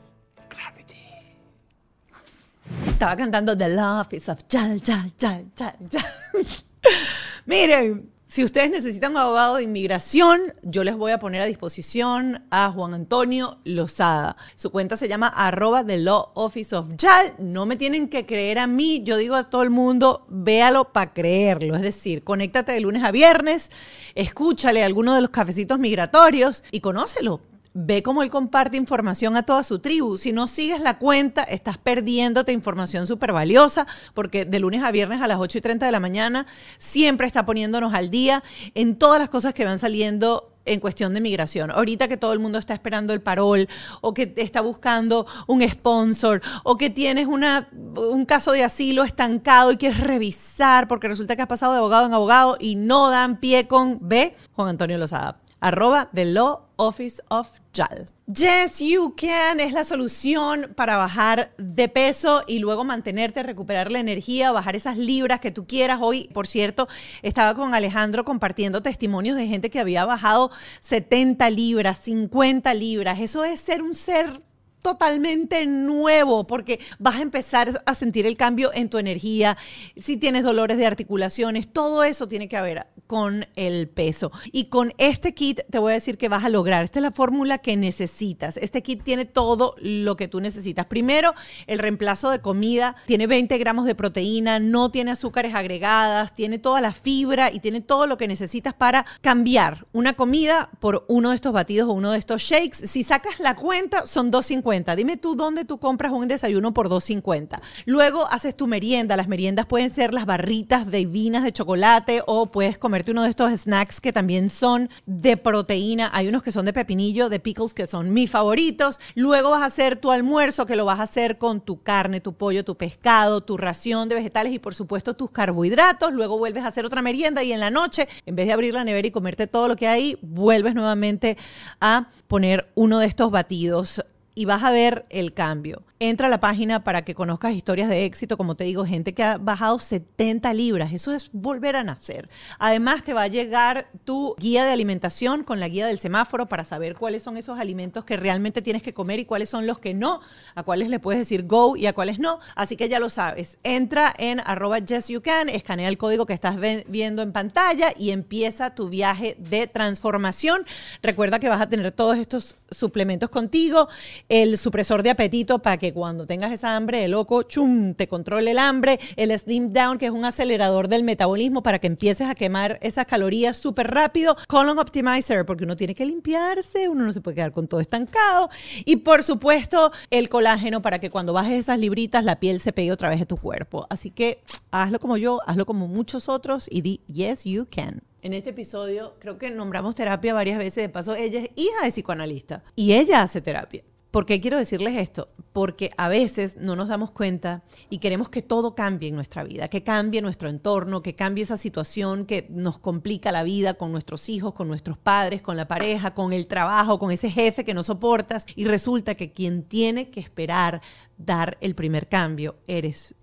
Estaba cantando The Love is of Chal, Chal, Chal, Chal, Chal. Miren, si ustedes necesitan un abogado de inmigración, yo les voy a poner a disposición a Juan Antonio Lozada. Su cuenta se llama arroba The Law Office of Yal. No me tienen que creer a mí, yo digo a todo el mundo, véalo para creerlo. Es decir, conéctate de lunes a viernes, escúchale alguno de los cafecitos migratorios y conócelo. Ve cómo él comparte información a toda su tribu. Si no sigues la cuenta, estás perdiéndote información súper valiosa, porque de lunes a viernes a las 8 y 30 de la mañana siempre está poniéndonos al día en todas las cosas que van saliendo en cuestión de migración. Ahorita que todo el mundo está esperando el parol o que está buscando un sponsor o que tienes una, un caso de asilo estancado y quieres revisar porque resulta que has pasado de abogado en abogado y no dan pie con B, Juan Antonio Lozada arroba The Law Office of JAL. Yes, you can es la solución para bajar de peso y luego mantenerte, recuperar la energía, bajar esas libras que tú quieras. Hoy, por cierto, estaba con Alejandro compartiendo testimonios de gente que había bajado 70 libras, 50 libras. Eso es ser un ser totalmente nuevo porque vas a empezar a sentir el cambio en tu energía, si tienes dolores de articulaciones, todo eso tiene que ver con el peso. Y con este kit te voy a decir que vas a lograr, esta es la fórmula que necesitas. Este kit tiene todo lo que tú necesitas. Primero, el reemplazo de comida, tiene 20 gramos de proteína, no tiene azúcares agregadas, tiene toda la fibra y tiene todo lo que necesitas para cambiar una comida por uno de estos batidos o uno de estos shakes. Si sacas la cuenta, son 2.50. Dime tú dónde tú compras un desayuno por 2.50. Luego haces tu merienda. Las meriendas pueden ser las barritas divinas de chocolate o puedes comerte uno de estos snacks que también son de proteína. Hay unos que son de pepinillo, de pickles, que son mis favoritos. Luego vas a hacer tu almuerzo, que lo vas a hacer con tu carne, tu pollo, tu pescado, tu ración de vegetales y por supuesto tus carbohidratos. Luego vuelves a hacer otra merienda y en la noche, en vez de abrir la nevera y comerte todo lo que hay, vuelves nuevamente a poner uno de estos batidos y vas a ver el cambio. Entra a la página para que conozcas historias de éxito, como te digo, gente que ha bajado 70 libras. Eso es volver a nacer. Además, te va a llegar tu guía de alimentación con la guía del semáforo para saber cuáles son esos alimentos que realmente tienes que comer y cuáles son los que no, a cuáles le puedes decir go y a cuáles no. Así que ya lo sabes. Entra en arroba yesyoucan, escanea el código que estás viendo en pantalla y empieza tu viaje de transformación. Recuerda que vas a tener todos estos suplementos contigo, el supresor de apetito para que cuando tengas esa hambre de loco, chum, te controle el hambre, el Slim Down, que es un acelerador del metabolismo para que empieces a quemar esas calorías súper rápido, Colon Optimizer, porque uno tiene que limpiarse, uno no se puede quedar con todo estancado, y por supuesto el colágeno para que cuando bajes esas libritas la piel se pegue otra vez a tu cuerpo. Así que hazlo como yo, hazlo como muchos otros y di, yes, you can. En este episodio creo que nombramos terapia varias veces, de paso ella es hija de psicoanalista y ella hace terapia. ¿Por qué quiero decirles esto? Porque a veces no nos damos cuenta y queremos que todo cambie en nuestra vida, que cambie nuestro entorno, que cambie esa situación que nos complica la vida con nuestros hijos, con nuestros padres, con la pareja, con el trabajo, con ese jefe que no soportas. Y resulta que quien tiene que esperar dar el primer cambio eres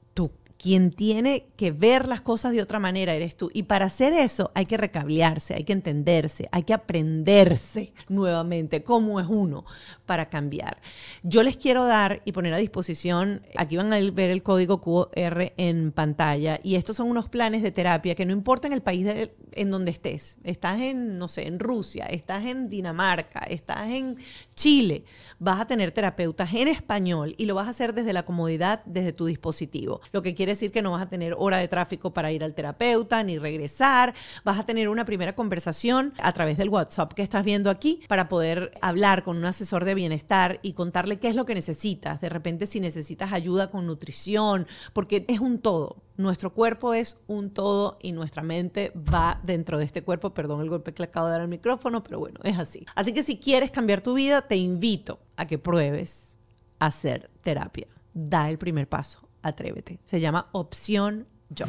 quien tiene que ver las cosas de otra manera eres tú. Y para hacer eso hay que recablearse, hay que entenderse, hay que aprenderse nuevamente cómo es uno para cambiar. Yo les quiero dar y poner a disposición, aquí van a ver el código QR en pantalla, y estos son unos planes de terapia que no importa en el país en donde estés, estás en, no sé, en Rusia, estás en Dinamarca, estás en Chile, vas a tener terapeutas en español y lo vas a hacer desde la comodidad, desde tu dispositivo. Lo que quiere decir que no vas a tener hora de tráfico para ir al terapeuta ni regresar. Vas a tener una primera conversación a través del WhatsApp que estás viendo aquí para poder hablar con un asesor de bienestar y contarle qué es lo que necesitas. De repente si necesitas ayuda con nutrición, porque es un todo. Nuestro cuerpo es un todo y nuestra mente va dentro de este cuerpo. Perdón el golpe que le acabo de dar al micrófono, pero bueno, es así. Así que si quieres cambiar tu vida, te invito a que pruebes hacer terapia. Da el primer paso, atrévete. Se llama opción yo.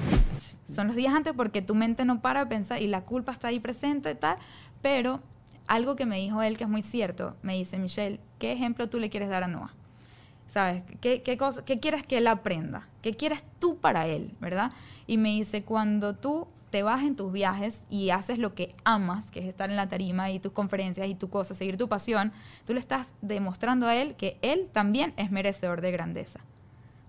Son los días antes porque tu mente no para de pensar y la culpa está ahí presente y tal, pero algo que me dijo él que es muy cierto, me dice Michelle, ¿qué ejemplo tú le quieres dar a Noah? ¿Sabes? ¿Qué, qué, cosa, ¿Qué quieres que él aprenda? ¿Qué quieres tú para él? ¿Verdad? Y me dice, cuando tú te vas en tus viajes y haces lo que amas, que es estar en la tarima y tus conferencias y tu cosa, seguir tu pasión, tú le estás demostrando a él que él también es merecedor de grandeza.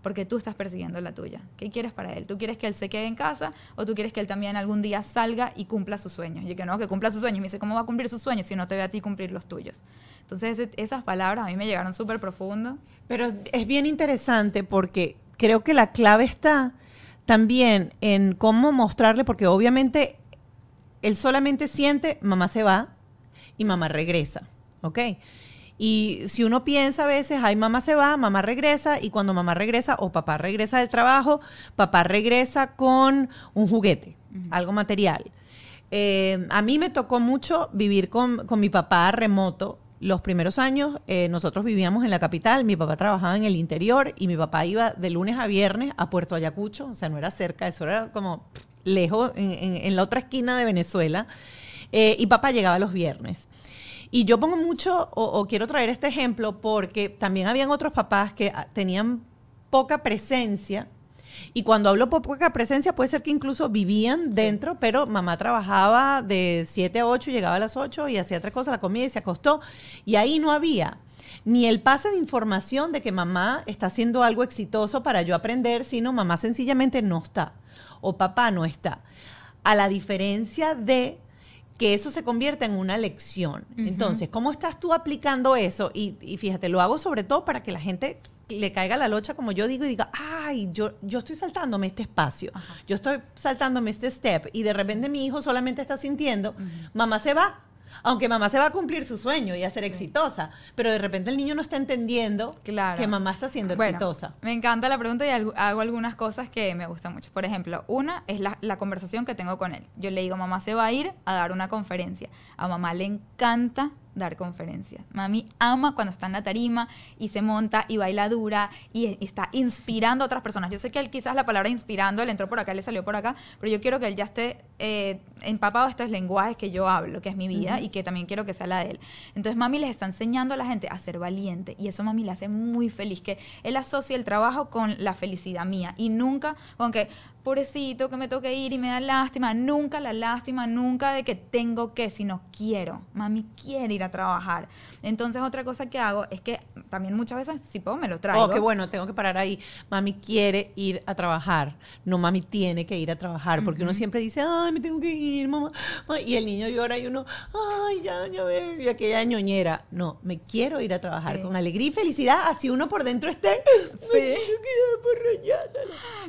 Porque tú estás persiguiendo la tuya. ¿Qué quieres para él? ¿Tú quieres que él se quede en casa o tú quieres que él también algún día salga y cumpla sus sueños? Y que no, que cumpla sus sueños. Me dice, ¿cómo va a cumplir sus sueños si no te ve a ti cumplir los tuyos? Entonces, esas palabras a mí me llegaron súper profundo. Pero es bien interesante porque creo que la clave está también en cómo mostrarle, porque obviamente él solamente siente, mamá se va y mamá regresa, ¿ok? Y si uno piensa a veces, ay, mamá se va, mamá regresa, y cuando mamá regresa o papá regresa del trabajo, papá regresa con un juguete, algo material. Eh, a mí me tocó mucho vivir con, con mi papá remoto los primeros años eh, nosotros vivíamos en la capital, mi papá trabajaba en el interior y mi papá iba de lunes a viernes a Puerto Ayacucho, o sea, no era cerca, eso era como lejos, en, la otra esquina de Venezuela, eh, y papá llegaba los viernes. Y yo pongo mucho, o, quiero traer este ejemplo, porque también habían otros papás que ah, tenían poca presencia y cuando hablo poca presencia, puede ser que incluso vivían dentro, pero mamá trabajaba de 7 a 8, llegaba a las 8 y hacía tres cosas, la comida y se acostó. Y ahí no había ni el pase de información de que mamá está haciendo algo exitoso para yo aprender, sino mamá sencillamente no está o papá no está. A la diferencia de que eso se convierte en una lección. Entonces, ¿cómo estás tú aplicando eso? Y, y, fíjate, lo hago sobre todo para que la gente le caiga la locha, como yo digo, y diga, ay, yo, yo estoy saltándome este espacio, yo estoy saltándome este step, y de repente mi hijo solamente está sintiendo, mamá se va, aunque mamá se va a cumplir su sueño y a ser exitosa, pero de repente el niño no está entendiendo que mamá está siendo exitosa. Me encanta la pregunta y hago algunas cosas que me gustan mucho. Por ejemplo, una es la, la, conversación que tengo con él. Yo le digo, mamá se va a ir a dar una conferencia. A mamá le encanta dar conferencias. Mami ama cuando está en la tarima y se monta y baila dura y, está inspirando a otras personas. Yo sé que él quizás la palabra inspirando le entró por acá, le salió por acá, pero yo quiero que él ya esté eh, empapado de estos lenguajes que yo hablo, que es mi vida y que también quiero que sea la de él. Entonces mami les está enseñando a la gente a ser valiente y eso mami le hace muy feliz, que él asocia el trabajo con la felicidad mía y nunca con que, pobrecito, que me toque ir y me da lástima. Nunca la lástima, nunca de que tengo que, sino quiero. Mami quiere ir a trabajar. Entonces, otra cosa que hago es que también muchas veces, si puedo, me lo traigo. Oh, qué bueno, tengo que parar ahí. Mami quiere ir a trabajar. No, mami tiene que ir a trabajar. Porque uno siempre dice, ay, me tengo que ir, mamá. Y el niño llora y uno, ay, ya, ya y aquella ñoñera. No, me quiero ir a trabajar con alegría y felicidad, así uno por dentro esté. Sí.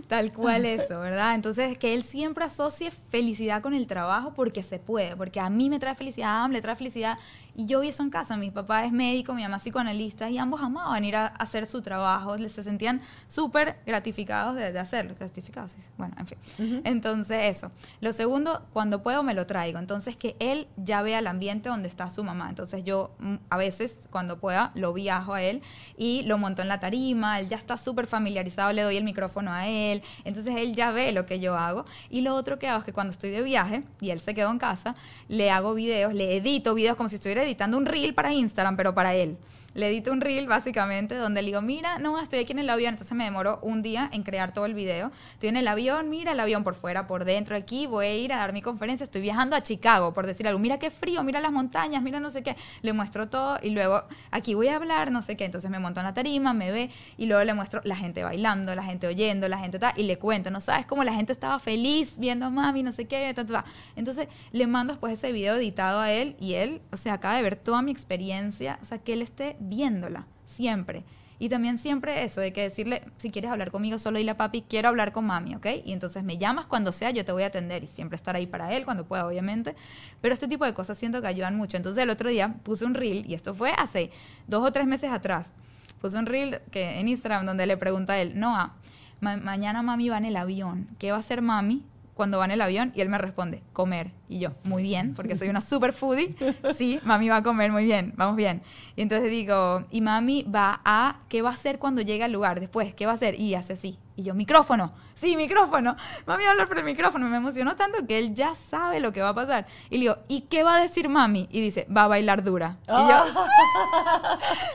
Tal cual eso, ¿verdad? Entonces, que él siempre asocie felicidad con el trabajo porque se puede, porque a mí me trae felicidad, a Am le trae felicidad. Y yo vi eso en casa, mi papá es médico, mi mamá es psicoanalista y ambos amaban ir a hacer su trabajo, se sentían súper gratificados de, de, hacerlo, gratificados, sí, bueno, en fin. Entonces, eso. Lo segundo, cuando puedo me lo traigo, entonces que él ya vea el ambiente donde está su mamá. Entonces yo mm, a veces, cuando pueda, lo viajo a él y lo monto en la tarima, él ya está súper familiarizado, le doy el micrófono a él, entonces él ya ve lo que yo hago. Y lo otro que hago es que cuando estoy de viaje y él se quedó en casa, le hago videos, le edito videos como si estuviera editando un reel para Instagram, pero para él le edito un reel básicamente donde le digo, mira, no, estoy aquí en el avión, entonces me demoro un día en crear todo el video. Estoy en el avión, mira el avión por fuera, por dentro, aquí, voy a ir a dar mi conferencia, estoy viajando a Chicago, por decir algo, mira qué frío, mira las montañas, mira no sé qué, le muestro todo y luego aquí voy a hablar, no sé qué, entonces me monto en la tarima, me ve y luego le muestro la gente bailando, la gente oyendo, la gente tal, y le cuento, no sabes cómo la gente estaba feliz viendo a mami, no sé qué, ta, ta, ta. entonces le mando después ese video editado a él y él, o sea, acaba de ver toda mi experiencia, o sea, que él esté viéndola, siempre. Y también siempre eso, de que decirle, si quieres hablar conmigo, solo dile a papi, quiero hablar con mami, ¿ok? Y entonces me llamas cuando sea, yo te voy a atender y siempre estar ahí para él cuando pueda, obviamente. Pero este tipo de cosas siento que ayudan mucho. Entonces el otro día puse un reel, y esto fue hace dos o tres meses atrás, puse un reel que, en Instagram donde le pregunta a él, Noah, mañana mami va en el avión, ¿qué va a hacer mami cuando va en el avión y él me responde, comer. Y yo, muy bien, porque soy una super foodie. Sí, mami va a comer, muy bien, vamos bien. Y entonces digo, y mami va a, ¿qué va a hacer cuando llegue al lugar? Después, ¿qué va a hacer? Y hace así. Y yo, micrófono. Sí, micrófono. Mami va a hablar por el micrófono. Me emocionó tanto que él ya sabe lo que va a pasar. Y le digo, ¿y qué va a decir mami? Y dice, va a bailar dura. Y yo,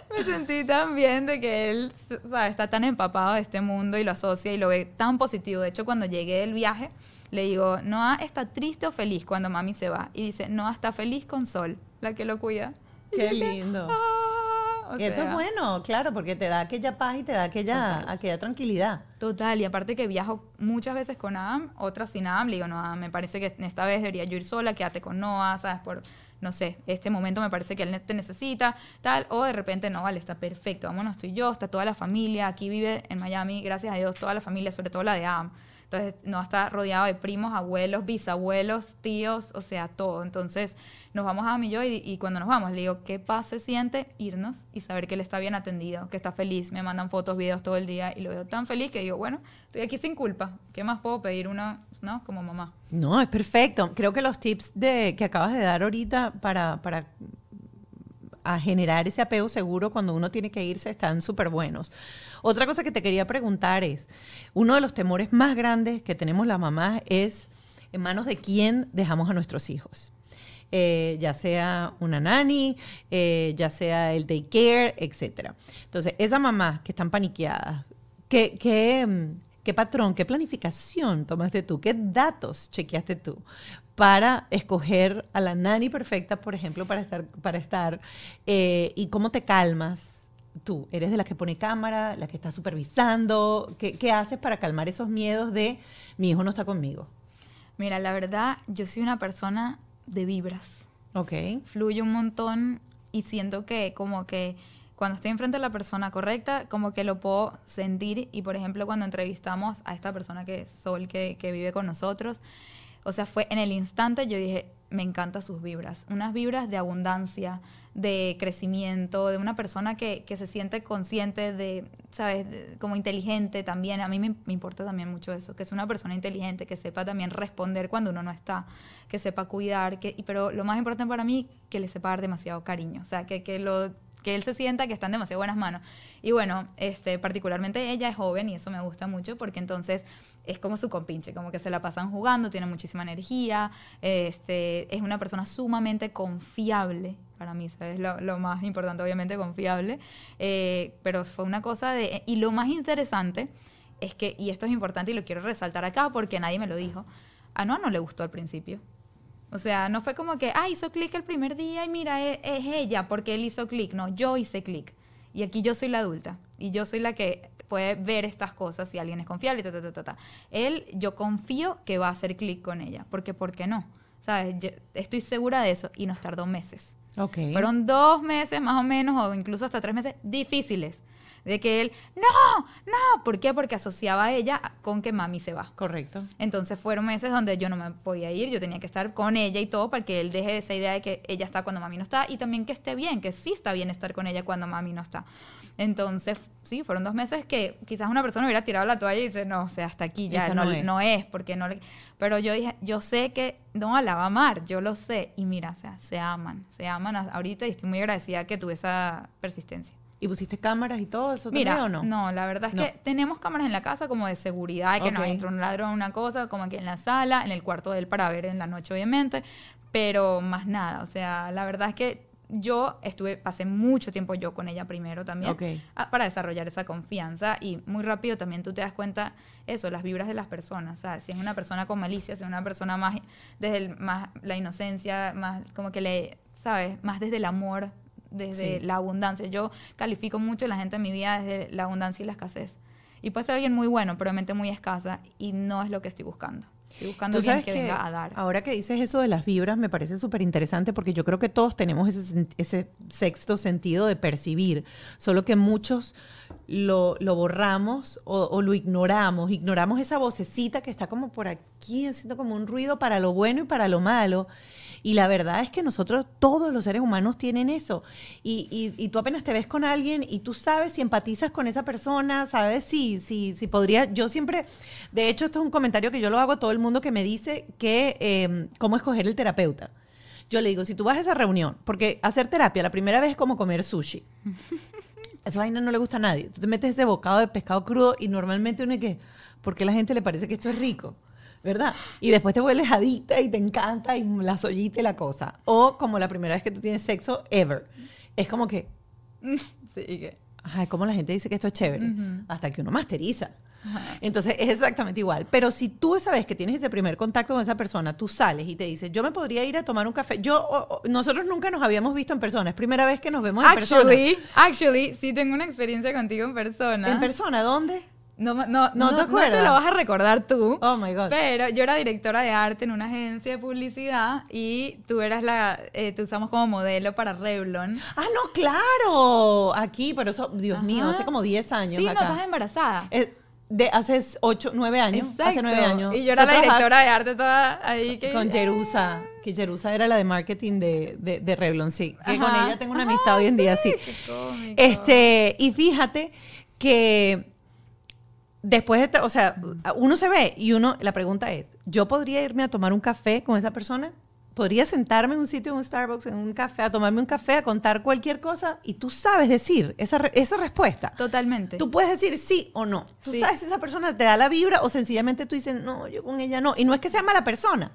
me sentí tan bien de que él, ¿sabe? Está tan empapado de este mundo y lo asocia y lo ve tan positivo. De hecho, cuando llegué del viaje, le digo, Noah está triste o feliz cuando mami se va. Y dice, Noah está feliz con Sol, la que lo cuida. Qué lindo. Ah, Eso es bueno, claro, porque te da aquella paz y te da aquella, aquella tranquilidad. Total, y aparte que viajo muchas veces con Adam, otras sin Adam, le digo, no, me parece que esta vez debería yo ir sola, quédate con Noah, ¿sabes? Por, no sé, este momento me parece que él te necesita, tal, o de repente, no, vale, está perfecto, vámonos tú y yo, está toda la familia, aquí vive en Miami, gracias a Dios, toda la familia, sobre todo la de Adam. Entonces, no está rodeado de primos, abuelos, bisabuelos, tíos, o sea, todo. Entonces, nos vamos a mí yo y, y, cuando nos vamos, le digo, ¿qué paz se siente irnos y saber que él está bien atendido, que está feliz? Me mandan fotos, videos todo el día y lo veo tan feliz que digo, bueno, estoy aquí sin culpa. ¿Qué más puedo pedir uno, no? Como mamá. No, es perfecto. Creo que los tips de, que acabas de dar ahorita para, para a generar ese apego seguro cuando uno tiene que irse están súper buenos. Otra cosa que te quería preguntar es, uno de los temores más grandes que tenemos las mamás es en manos de quién dejamos a nuestros hijos. Eh, ya sea una nanny, eh, ya sea el daycare, etc. Entonces, esas mamás que están paniqueadas, ¿qué, qué, qué patrón, qué planificación tomaste tú? ¿Qué datos chequeaste tú para escoger a la nani perfecta, por ejemplo, para estar, para estar eh, y cómo te calmas tú? ¿Eres de la que pone cámara, la que está supervisando? ¿Qué, ¿Qué, haces para calmar esos miedos de mi hijo no está conmigo? Mira, la verdad, yo soy una persona de vibras. Ok. Fluye un montón y siento que como que cuando estoy enfrente de la persona correcta, como que lo puedo sentir. Y por ejemplo, cuando entrevistamos a esta persona que es Sol, que, que vive con nosotros, o sea, fue en el instante yo dije, me encantan sus vibras. Unas vibras de abundancia, de crecimiento, de una persona que, que se siente consciente de, ¿sabes? como inteligente también. A mí me, importa también mucho eso, que es una persona inteligente, que sepa también responder cuando uno no está, que sepa cuidar, que, pero lo más importante para mí, que le sepa dar demasiado cariño. O sea, que, que lo que él se sienta que está en demasiado buenas manos. Y bueno, este, particularmente ella es joven y eso me gusta mucho porque entonces es como su compinche, como que se la pasan jugando, tiene muchísima energía, este, es una persona sumamente confiable, para mí, ¿sabes? Lo, más importante, obviamente, confiable, eh, pero fue una cosa de... Y lo más interesante es que, y esto es importante y lo quiero resaltar acá porque nadie me lo dijo, a Noah no le gustó al principio. O sea, no fue como que, ah, hizo clic el primer día y mira, es, es ella porque él hizo clic. No, yo hice clic. Y aquí yo soy la adulta. Y yo soy la que puede ver estas cosas si alguien es confiable. Ta, ta, ta, ta, ta. Él, yo confío que va a hacer clic con ella. Porque, ¿por qué no? ¿Sabes? Yo estoy segura de eso y nos tardó meses. Okay. Fueron dos meses más o menos, o incluso hasta tres meses, difíciles De que él, no, no, ¿por qué? Porque asociaba a ella con que mami se va. Correcto. Entonces fueron meses donde yo no me podía ir, yo tenía que estar con ella y todo para que él deje esa idea de que ella está cuando mami no está y también que esté bien, que sí está bien estar con ella cuando mami no está. Entonces, sí, fueron dos meses que quizás una persona hubiera tirado la toalla y dice, no, o sea, hasta aquí ya no, no es. no es, porque no le... Pero yo dije, yo sé que no la va a amar, yo lo sé. Y mira, o sea, se aman, se aman ahorita y estoy muy agradecida que tuve esa persistencia. ¿Y pusiste cámaras y todo eso Mira, también o no? no, la verdad es No. que tenemos cámaras en la casa como de seguridad, que no Ok. entra un ladrón una cosa, como aquí en la sala, en el cuarto de él para ver en la noche, obviamente, pero más nada. O sea, la verdad es que yo estuve, pasé mucho tiempo yo con ella primero también, Ok. a- para desarrollar esa confianza y muy rápido también tú te das cuenta eso, las vibras de las personas, ¿sabes? Si es una persona con malicia, si es una persona más desde el- más la inocencia, más como que le, ¿sabes? Más desde el amor, desde Sí. la abundancia. Yo califico mucho a la gente en mi vida desde la abundancia y la escasez. Y puede ser alguien muy bueno, pero mente muy escasa y no es lo que estoy buscando. Estoy buscando Tú alguien sabes que, que venga a dar. ahora que dices eso de las vibras me parece súper interesante porque yo creo que todos tenemos ese sexto sentido de percibir, solo que muchos lo, lo borramos o, o lo ignoramos, ignoramos esa vocecita que está como por aquí haciendo como un ruido para lo bueno y para lo malo. Y la verdad es que nosotros, todos los seres humanos tienen eso. Y, y- y tú apenas te ves con alguien y tú sabes si empatizas con esa persona, sabes si, si, si podría. Yo siempre, de hecho, esto es un comentario que yo lo hago a todo el mundo que me dice que eh, cómo escoger el terapeuta. Yo le digo, si tú vas a esa reunión, porque hacer terapia la primera vez es como comer sushi. Esa vaina no le gusta a nadie. Tú te metes ese bocado de pescado crudo y normalmente uno es que, ¿por qué la gente le parece que esto es rico? ¿Verdad? Y después te vuelves adicta y te encanta y la sollita y la cosa. O como la primera vez que tú tienes sexo ever. Es como que, Sí, que- Ajá, como la gente dice que esto es chévere, hasta que uno masteriza. Entonces es exactamente igual. Pero si tú esa vez que tienes ese primer contacto con esa persona, tú sales y te dices, yo me podría ir a tomar un café. Yo, o- o- nosotros nunca nos habíamos visto en persona, es primera vez que nos vemos en persona. Actually, actually, sí tengo una experiencia contigo en persona. ¿En persona? ¿Dónde? No, no, ¿No no, te no acuerdas? lo vas a recordar tú. Oh my God. Pero yo era directora de arte en una agencia de publicidad y tú eras la, eh, te usamos como modelo para Revlon. Ah, no, claro. Aquí, pero eso, Dios mío, hace como 10 años. Sí, no, estás embarazada. Eh, de hace 8, 9 años. Hace Exacto. 9 años. Y yo era la directora de arte toda ahí que... Con Jerusa, que Jerusa era la de marketing de, de, de Revlon, sí. Que con ella tengo una amistad hoy en día, sí. Qué. Este, y fíjate que después de, o sea, uno se ve y uno, la pregunta es, ¿yo podría irme a tomar un café con esa persona? ¿Podría sentarme en un sitio, en un Starbucks, en un café, a tomarme un café, a contar cualquier cosa? Y tú sabes decir esa, re- esa respuesta. Totalmente. Tú puedes decir sí o no. Tú Sí. sabes si esa persona te da la vibra o sencillamente tú dices, no, yo con ella no. Y no es que sea mala persona,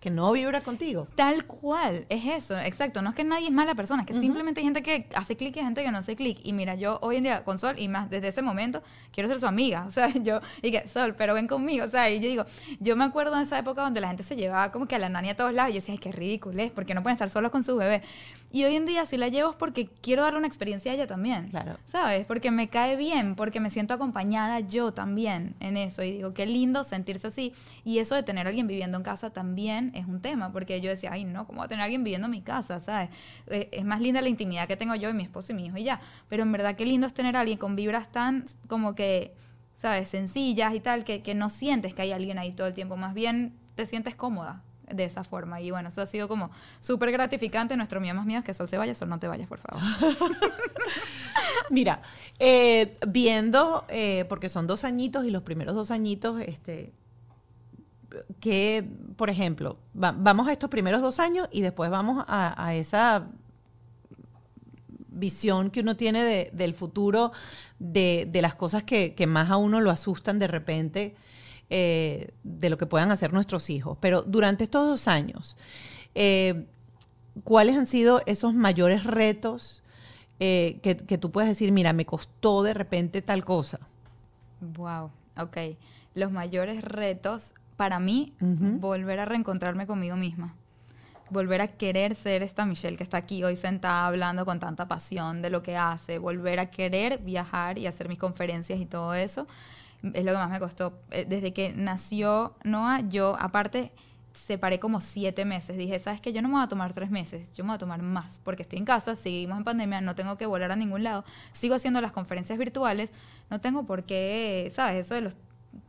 que no vibra contigo. Tal cual, es eso, exacto. No es que nadie es mala persona, es que simplemente hay gente que hace clic y hay gente que no hace clic. Y mira, yo hoy en día con Sol, y más desde ese momento, quiero ser su amiga. O sea, yo, y que, Sol, pero ven conmigo. O sea, y yo digo, yo me acuerdo de esa época donde la gente se llevaba como que a la nani a todos lados. Y yo decía, ay, qué ridículo es, porque no pueden estar solos con su bebé. Y hoy en día sí la llevo es porque quiero darle una experiencia a ella también. Claro. ¿Sabes? Porque me cae bien, porque me siento acompañada yo también en eso. Y digo, qué lindo sentirse así. Y eso de tener a alguien viviendo en casa también es un tema, porque yo decía, ay, no, ¿cómo voy a tener a alguien viviendo en mi casa? ¿Sabes? Eh, es más linda la intimidad que tengo yo y mi esposo y mi hijo y ya. Pero en verdad, qué lindo es tener a alguien con vibras tan como que, ¿sabes? Sencillas y tal, que, que no sientes que hay alguien ahí todo el tiempo. Más bien te sientes cómoda de esa forma. Y bueno, eso ha sido como súper gratificante. Nuestro mío más mío es que Sol se vaya, Sol no te vayas, por favor. Mira, eh, viendo, eh, porque son dos añitos y los primeros dos añitos, este, que, por ejemplo, va- vamos a estos primeros dos años y después vamos a, a esa visión que uno tiene de- del futuro, de, de las cosas que, que más a uno lo asustan de repente, eh, de lo que puedan hacer nuestros hijos. Pero durante estos dos años, eh, ¿cuáles han sido esos mayores retos eh, que, que tú puedes decir, mira, me costó de repente tal cosa? Wow, ok. Los mayores retos para mí, volver a reencontrarme conmigo misma. Volver a querer ser esta Michelle que está aquí hoy sentada hablando con tanta pasión de lo que hace. Volver a querer viajar y hacer mis conferencias y todo eso. Es lo que más me costó. Eh, Desde que nació Noah, yo, aparte, separé como siete meses. Dije, ¿sabes qué? Yo no me voy a tomar tres meses, yo me voy a tomar más, porque estoy en casa, seguimos en pandemia, no tengo que volar a ningún lado, sigo haciendo las conferencias virtuales, no tengo por qué, ¿sabes? Eso de los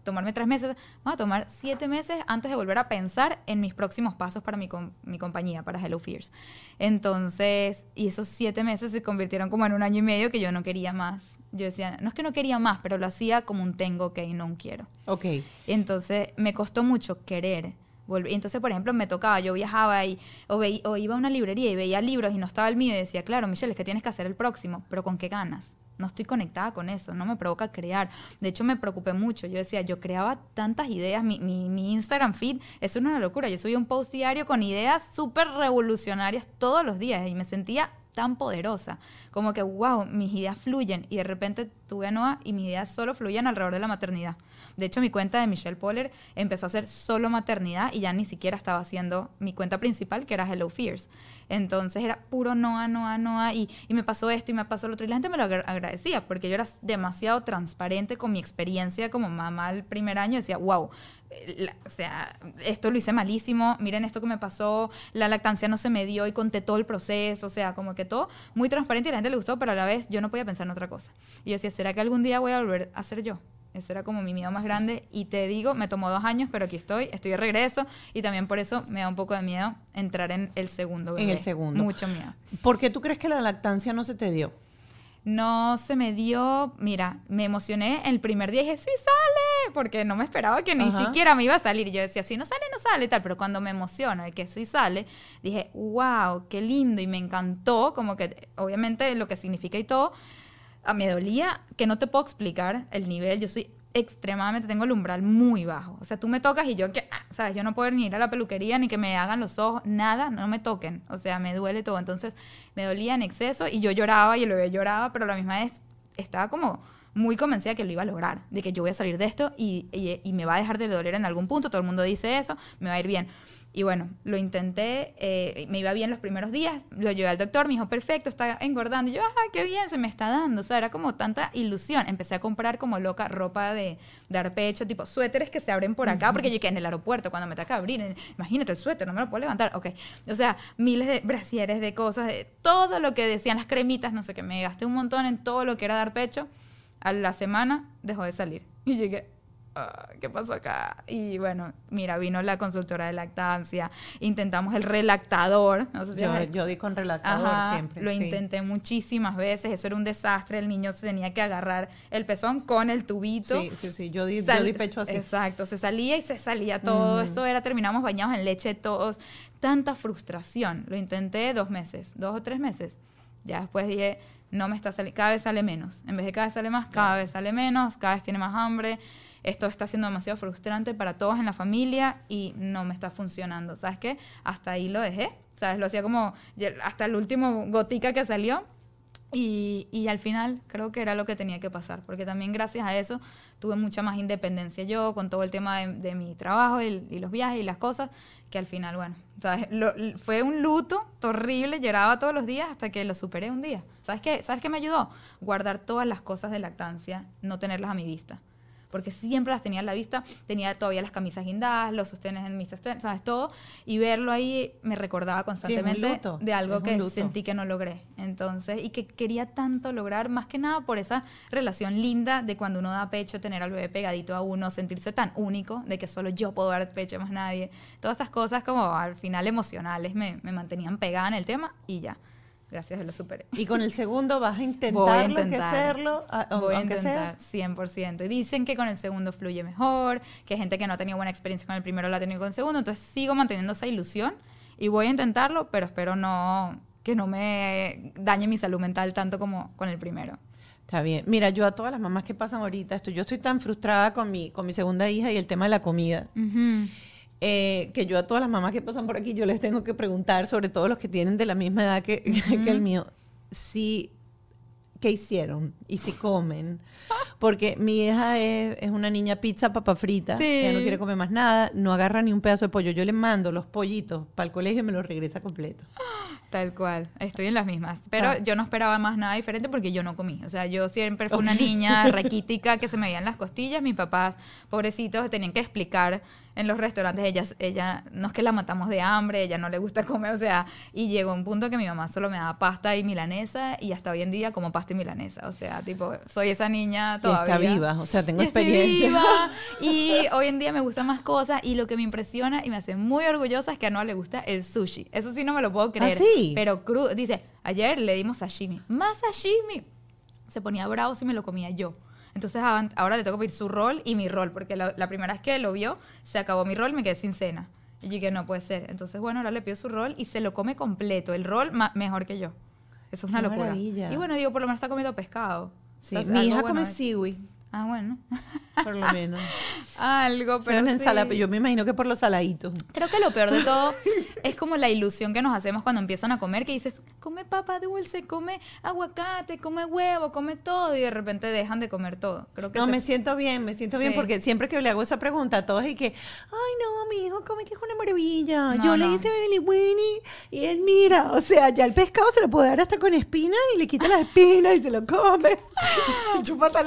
tomarme tres meses, voy a tomar siete meses antes de volver a pensar en mis próximos pasos para mi, mi compañía, para Hello Fears. Entonces, y esos siete meses se convirtieron como en un año y medio que yo no quería más. Yo decía, no es que no quería más, pero lo hacía como un tengo que y no un quiero. Ok. Entonces, me costó mucho querer volver. Entonces, por ejemplo, me tocaba, yo viajaba y, o, o iba a una librería y veía libros y no estaba el mío y decía, claro, Michelle, es que tienes que hacer el próximo, pero ¿con qué ganas? no estoy conectada con eso, no me provoca crear. De hecho, me preocupé mucho. Yo decía, yo creaba tantas ideas, mi, mi, Instagram feed es una locura. Yo subía un post diario con ideas súper revolucionarias todos los días y me sentía tan poderosa, como que, wow, mis ideas fluyen y de repente tuve a Noah y mis ideas solo fluyen alrededor de la maternidad. De hecho, mi cuenta de Michelle Poller empezó a ser solo maternidad y ya ni siquiera estaba haciendo mi cuenta principal, que era Hello Fears. Entonces era puro Noah, Noah, Noah, y, y me pasó esto y me pasó lo otro. Y la gente me lo agradecía porque yo era demasiado transparente con mi experiencia como mamá el primer año. Decía, wow, eh, o sea, esto lo hice malísimo, miren esto que me pasó, la lactancia no se me dio y conté todo el proceso, o sea, como que todo muy transparente y la gente le gustó, pero a la vez yo no podía pensar en otra cosa. Y yo decía, ¿será que algún día voy a volver a ser yo? Ese era como mi miedo más grande y te digo, me tomó dos años, pero aquí estoy, estoy de regreso y también por eso me da un poco de miedo entrar en el segundo En el segundo. Mucho miedo. ¿Por qué tú crees que la lactancia no se te dio? No se me dio, mira, me emocioné el primer día y dije, sí sale, porque no me esperaba que ni siquiera me iba a salir. Y yo decía, si no sale, no sale, tal. Pero cuando me emociono de que sí sale, dije, wow, qué lindo y me encantó, como que obviamente lo que significa y todo me dolía que no te puedo explicar el nivel. Yo soy extremadamente, tengo el umbral muy bajo. O sea, tú me tocas y yo, que, ah, ¿sabes? Yo no puedo ni ir a la peluquería ni que me hagan los ojos, nada, no me toquen. O sea, me duele todo. Entonces, me dolía en exceso y yo lloraba y el bebé lloraba, pero a la misma vez estaba como muy convencida que lo iba a lograr, de que yo voy a salir de esto y, y, y me va a dejar de doler en algún punto. Todo el mundo dice eso, me va a ir bien. Y bueno, lo intenté, eh, me iba bien los primeros días, lo llevé al doctor, me dijo, perfecto, está engordando. Y yo, ah, qué bien, se me está dando. O sea, era como tanta ilusión. Empecé a comprar como loca ropa de dar pecho, tipo suéteres que se abren por acá, porque yo que en el aeropuerto, cuando me toca abrir, imagínate el suéter, no me lo puedo levantar. Ok. O sea, miles de brasieres, de cosas, de todo lo que decían las cremitas, no sé qué, me gasté un montón en todo lo que era dar pecho. A la semana dejó de salir. Y llegué, Ah, ¿qué pasó acá? Y bueno, mira, vino la consultora de lactancia, intentamos el relactador. yo, di con relactador siempre. Lo intenté muchísimas veces, eso era un desastre, el niño se tenía que agarrar el pezón con el tubito. Sí, sí, sí, yo di, pecho así. Exacto, se salía y se salía todo, eso era, terminamos bañados en leche todos, tanta frustración. Lo intenté dos meses, dos o tres meses. Ya después dije, no me está saliendo, cada vez sale menos. En vez de cada vez sale más, cada vez sale menos, cada vez tiene más hambre esto está siendo demasiado frustrante para todos en la familia y no me está funcionando. ¿Sabes qué? Hasta ahí lo dejé. ¿Sabes? Lo hacía como hasta el último gotica que salió. Y, y, al final creo que era lo que tenía que pasar, porque también gracias a eso tuve mucha más independencia yo con todo el tema de, mi trabajo y, los viajes y las cosas, que al final, bueno, ¿sabes? fue un luto horrible, lloraba todos los días hasta que lo superé un día. ¿Sabes qué? ¿Sabes qué me ayudó? Guardar todas las cosas de lactancia, no tenerlas a mi vista porque siempre las tenía a la vista, tenía todavía las camisas guindadas, los sostenes en mis sostenes, ¿sabes? Todo, y verlo ahí me recordaba constantemente de algo que sentí que no logré. Entonces, y que quería tanto lograr, más que nada por esa relación linda de cuando uno da pecho, tener al bebé pegadito a uno, sentirse tan único, de que solo yo puedo dar pecho, más nadie. Todas esas cosas como al final emocionales me, me mantenían pegada en el tema y ya. Gracias, lo superé. ¿Y con el segundo vas a intentar Voy a intentar, hacerlo? Voy a intentar, 100%. Dicen que con el segundo fluye mejor, que gente que no ha tenido buena experiencia con el primero la ha tenido con el segundo. Entonces sigo manteniendo esa ilusión y voy a intentarlo, pero espero no que no me dañe mi salud mental tanto como con el primero. Está bien. Mira, yo a todas las mamás que pasan ahorita, esto, yo estoy tan frustrada con mi, con mi segunda hija y el tema de la comida. Eh, que yo a todas las mamás que pasan por aquí, yo les tengo que preguntar, sobre todo los que tienen de la misma edad que, que el mío, si qué hicieron y si comen. Porque mi hija es, es una niña pizza, papa frita. Ella no quiere comer más nada, no agarra ni un pedazo de pollo. Yo le mando los pollitos para el colegio y me los regresa completo. Tal cual, estoy en las mismas. Pero ah. yo no esperaba más nada diferente porque yo no comí. O sea, yo siempre fui una niña raquítica que se me veían las costillas. Mis papás, pobrecitos, tenían que explicar en los restaurantes. Ella, ella, no es que la matamos de hambre, ella no le gusta comer, o sea, y llegó un punto que mi mamá solo me daba pasta y milanesa y hasta hoy en día como pasta y milanesa. O sea, tipo, soy esa niña todavía. Y está viva, o sea, tengo Y experiencia. viva, y hoy en día me gustan más cosas y lo que me impresiona y me hace muy orgullosa es que a Noah le gusta el sushi. Eso sí no me lo puedo creer. sí? Pero crudo. Dice, ayer le dimos sashimi. Más sashimi. Se ponía bravo si me lo comía yo. Entonces ahora le tengo que pedir su rol y mi rol, porque la, la primera vez que lo vio, se acabó mi rol y me quedé sin cena. Y yo dije, no puede ser. Entonces, bueno, ahora le pido su rol y se lo come completo. El rol mejor que yo. Eso es una Qué locura. maravilla. Y bueno, digo, por lo menos está comiendo pescado. Sí, O sea, mi hija bueno come es. Ah, bueno. por lo menos. Algo, Pero sí. yo me imagino que por los saladitos. Creo que lo peor de todo es como la ilusión que nos hacemos cuando empiezan a comer, que dices, come papa dulce, come aguacate, come huevo, come todo, y de repente dejan de comer todo. Creo que No, se- me siento bien, me siento bien porque siempre que le hago esa pregunta a todos y que, ay no, mi hijo come que es una maravilla. No, Yo le no. hice Billy Winnie y él mira, o sea, ya el pescado se lo puede dar hasta con espina y le quita la espina y se lo come.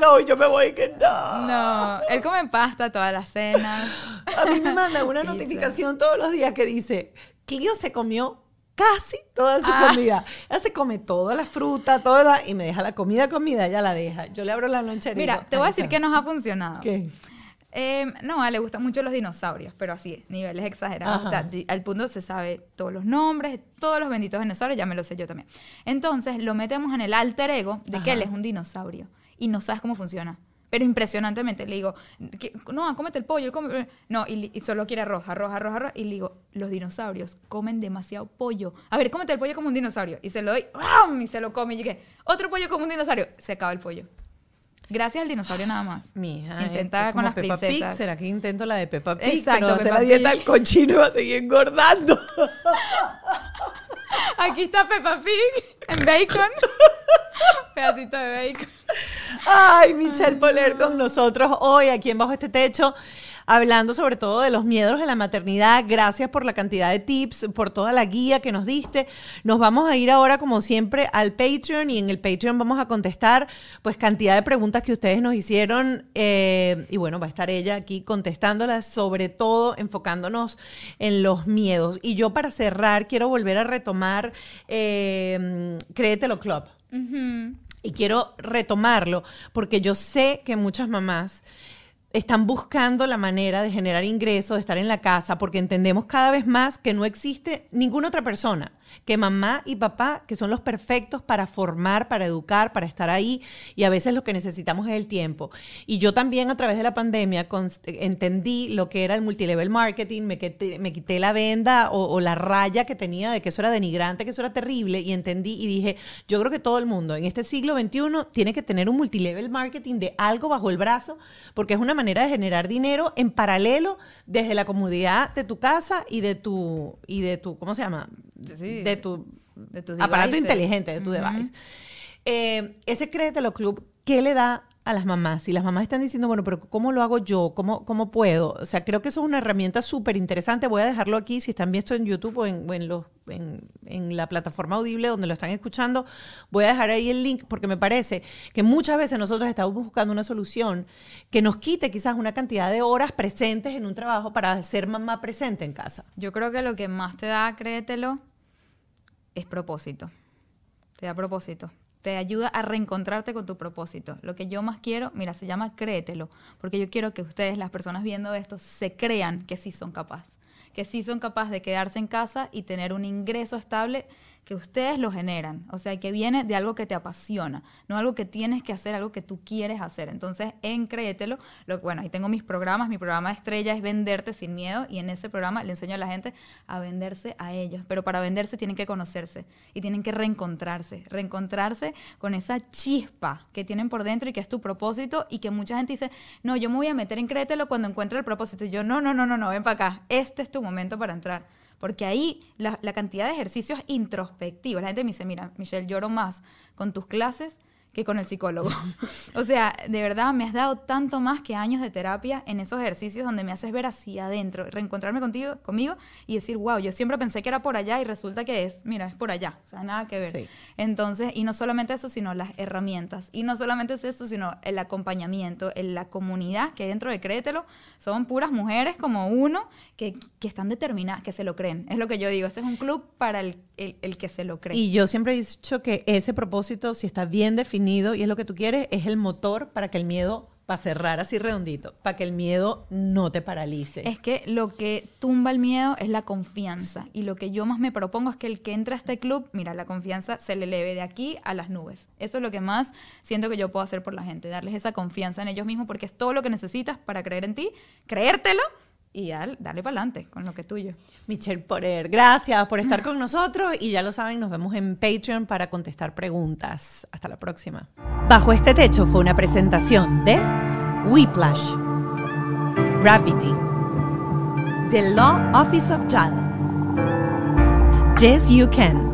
ojo y yo me voy que no. No, él come pasta todas las cenas. A mí me manda una notificación todos los días que dice, Clio se comió casi toda su Ah. comida. Ella se come toda la fruta, toda la- y me deja la comida comida, ella la deja. Yo le abro la lonchera. Mira, te voy a "Ahí decir está". que nos ha funcionado. ¿Qué? Eh, no, a él le gustan mucho los dinosaurios, pero así, niveles exagerados. Al punto se sabe todos los nombres, todos los benditos dinosaurios, ya me lo sé yo también. Entonces, lo metemos en el alter ego de que Ajá. él es un dinosaurio y no sabes cómo funciona. Pero impresionantemente le digo, "¿Qué- no, cómete el pollo, él come-". No, y, y solo quiere arroz, arroz, arroz, arroz. Y le digo, los dinosaurios comen demasiado pollo. A ver, cómete el pollo como un dinosaurio. Y se lo doy, ¡ram! y se lo come. Y yo, ¿qué? Otro pollo como un dinosaurio. Se acaba el pollo. Gracias al dinosaurio nada más. Mi hija, Intenta con las Peppa Pig, princesas. ¿será que intento la de Peppa Pig? Exacto, pero hacer la dieta Pig. del cochino y va a seguir engordando. Aquí está Peppa Pig en bacon. Pedacito de bacon. Ay, Michelle Poler con nosotros hoy aquí en Bajo este Techo, hablando sobre todo de los miedos de la maternidad. Gracias por la cantidad de tips, por toda la guía que nos diste. Nos vamos a ir ahora, como siempre, al Patreon y en el Patreon vamos a contestar pues cantidad de preguntas que ustedes nos hicieron eh, y bueno, va a estar ella aquí contestándolas, sobre todo enfocándonos en los miedos. Y yo para cerrar quiero volver a retomar eh, Créetelo Club. Y quiero retomarlo porque yo sé que muchas mamás están buscando la manera de generar ingresos, de estar en la casa, porque entendemos cada vez más que no existe ninguna otra persona que mamá y papá, que son los perfectos para formar, para educar, para estar ahí, y a veces lo que necesitamos es el tiempo. Y yo también a través de la pandemia entendí lo que era el multilevel marketing, me quité, me quité la venda o, o la raya que tenía de que eso era denigrante, que eso era terrible, y entendí y dije, yo creo que todo el mundo en este siglo XXI tiene que tener un multilevel marketing de algo bajo el brazo, porque es una manera de generar dinero en paralelo desde la comodidad de tu casa y de tu, y de tu ¿cómo se llama? De tu de aparato devices. inteligente, de tu Ujú. device. Eh, ese Créetelo Club, ¿qué le da a las mamás? Si las mamás están diciendo, bueno, pero ¿cómo lo hago yo? ¿Cómo, cómo puedo? O sea, creo que eso es una herramienta súper interesante. Voy a dejarlo aquí, si están viendo esto en YouTube o en, o en los, en, en la plataforma audible donde lo están escuchando, voy a dejar ahí el link porque me parece que muchas veces nosotros estamos buscando una solución que nos quite quizás una cantidad de horas presentes en un trabajo para ser mamá presente en casa. Yo creo que lo que más te da, créetelo, es propósito. Te da propósito. Te ayuda a reencontrarte con tu propósito. Lo que yo más quiero, mira, se llama créetelo, porque yo quiero que ustedes, las personas viendo esto, se crean que sí son capaces, que sí son capaces de quedarse en casa y tener un ingreso estable que ustedes lo generan, o sea, que viene de algo que te apasiona, no algo que tienes que hacer, algo que tú quieres hacer. Entonces, en Créetelo, lo, bueno, ahí tengo mis programas, mi programa estrella es Venderte sin miedo y en ese programa le enseño a la gente a venderse a ellos, pero para venderse tienen que conocerse y tienen que reencontrarse, reencontrarse con esa chispa que tienen por dentro y que es tu propósito y que mucha gente dice, no, yo me voy a meter en Créetelo cuando encuentre el propósito. Y yo, no, no, no, no, no, ven para acá, este es tu momento para entrar. Porque ahí la, cantidad de ejercicios introspectivos, la gente me dice, mira, Michelle, lloro más con tus clases que con el psicólogo. o sea, de verdad me has dado tanto más que años de terapia en esos ejercicios donde me haces ver hacia adentro, reencontrarme contigo, conmigo y decir, wow, yo siempre pensé que era por allá y resulta que es, mira, es por allá, o sea, nada que ver. Entonces, y no solamente eso, sino las herramientas. Y no solamente es eso, sino el acompañamiento, en la comunidad que dentro de Créetelo, son puras mujeres como uno que, que están determinadas, que se lo creen. Es lo que yo digo, este es un club para el, el, el que se lo cree. Y yo siempre he dicho que ese propósito, si está bien definido, y es lo que tú quieres, es el motor para que el miedo, para cerrar así redondito, para que el miedo no te paralice. Es que lo que tumba el miedo es la confianza. Y lo que yo más me propongo es que el que entra a este club, mira, la confianza se le eleve de aquí a las nubes. Eso es lo que más siento que yo puedo hacer por la gente, darles esa confianza en ellos mismos, porque es todo lo que necesitas para creer en ti, creértelo y dale, dale para adelante con lo que es tuyo. Michelle Porer, gracias por estar con nosotros y ya lo saben, nos vemos en Patreon para contestar preguntas. Hasta la próxima. Bajo este techo fue una presentación de Whiplash, Gravity, The Law Office of JAL, Yes You Can.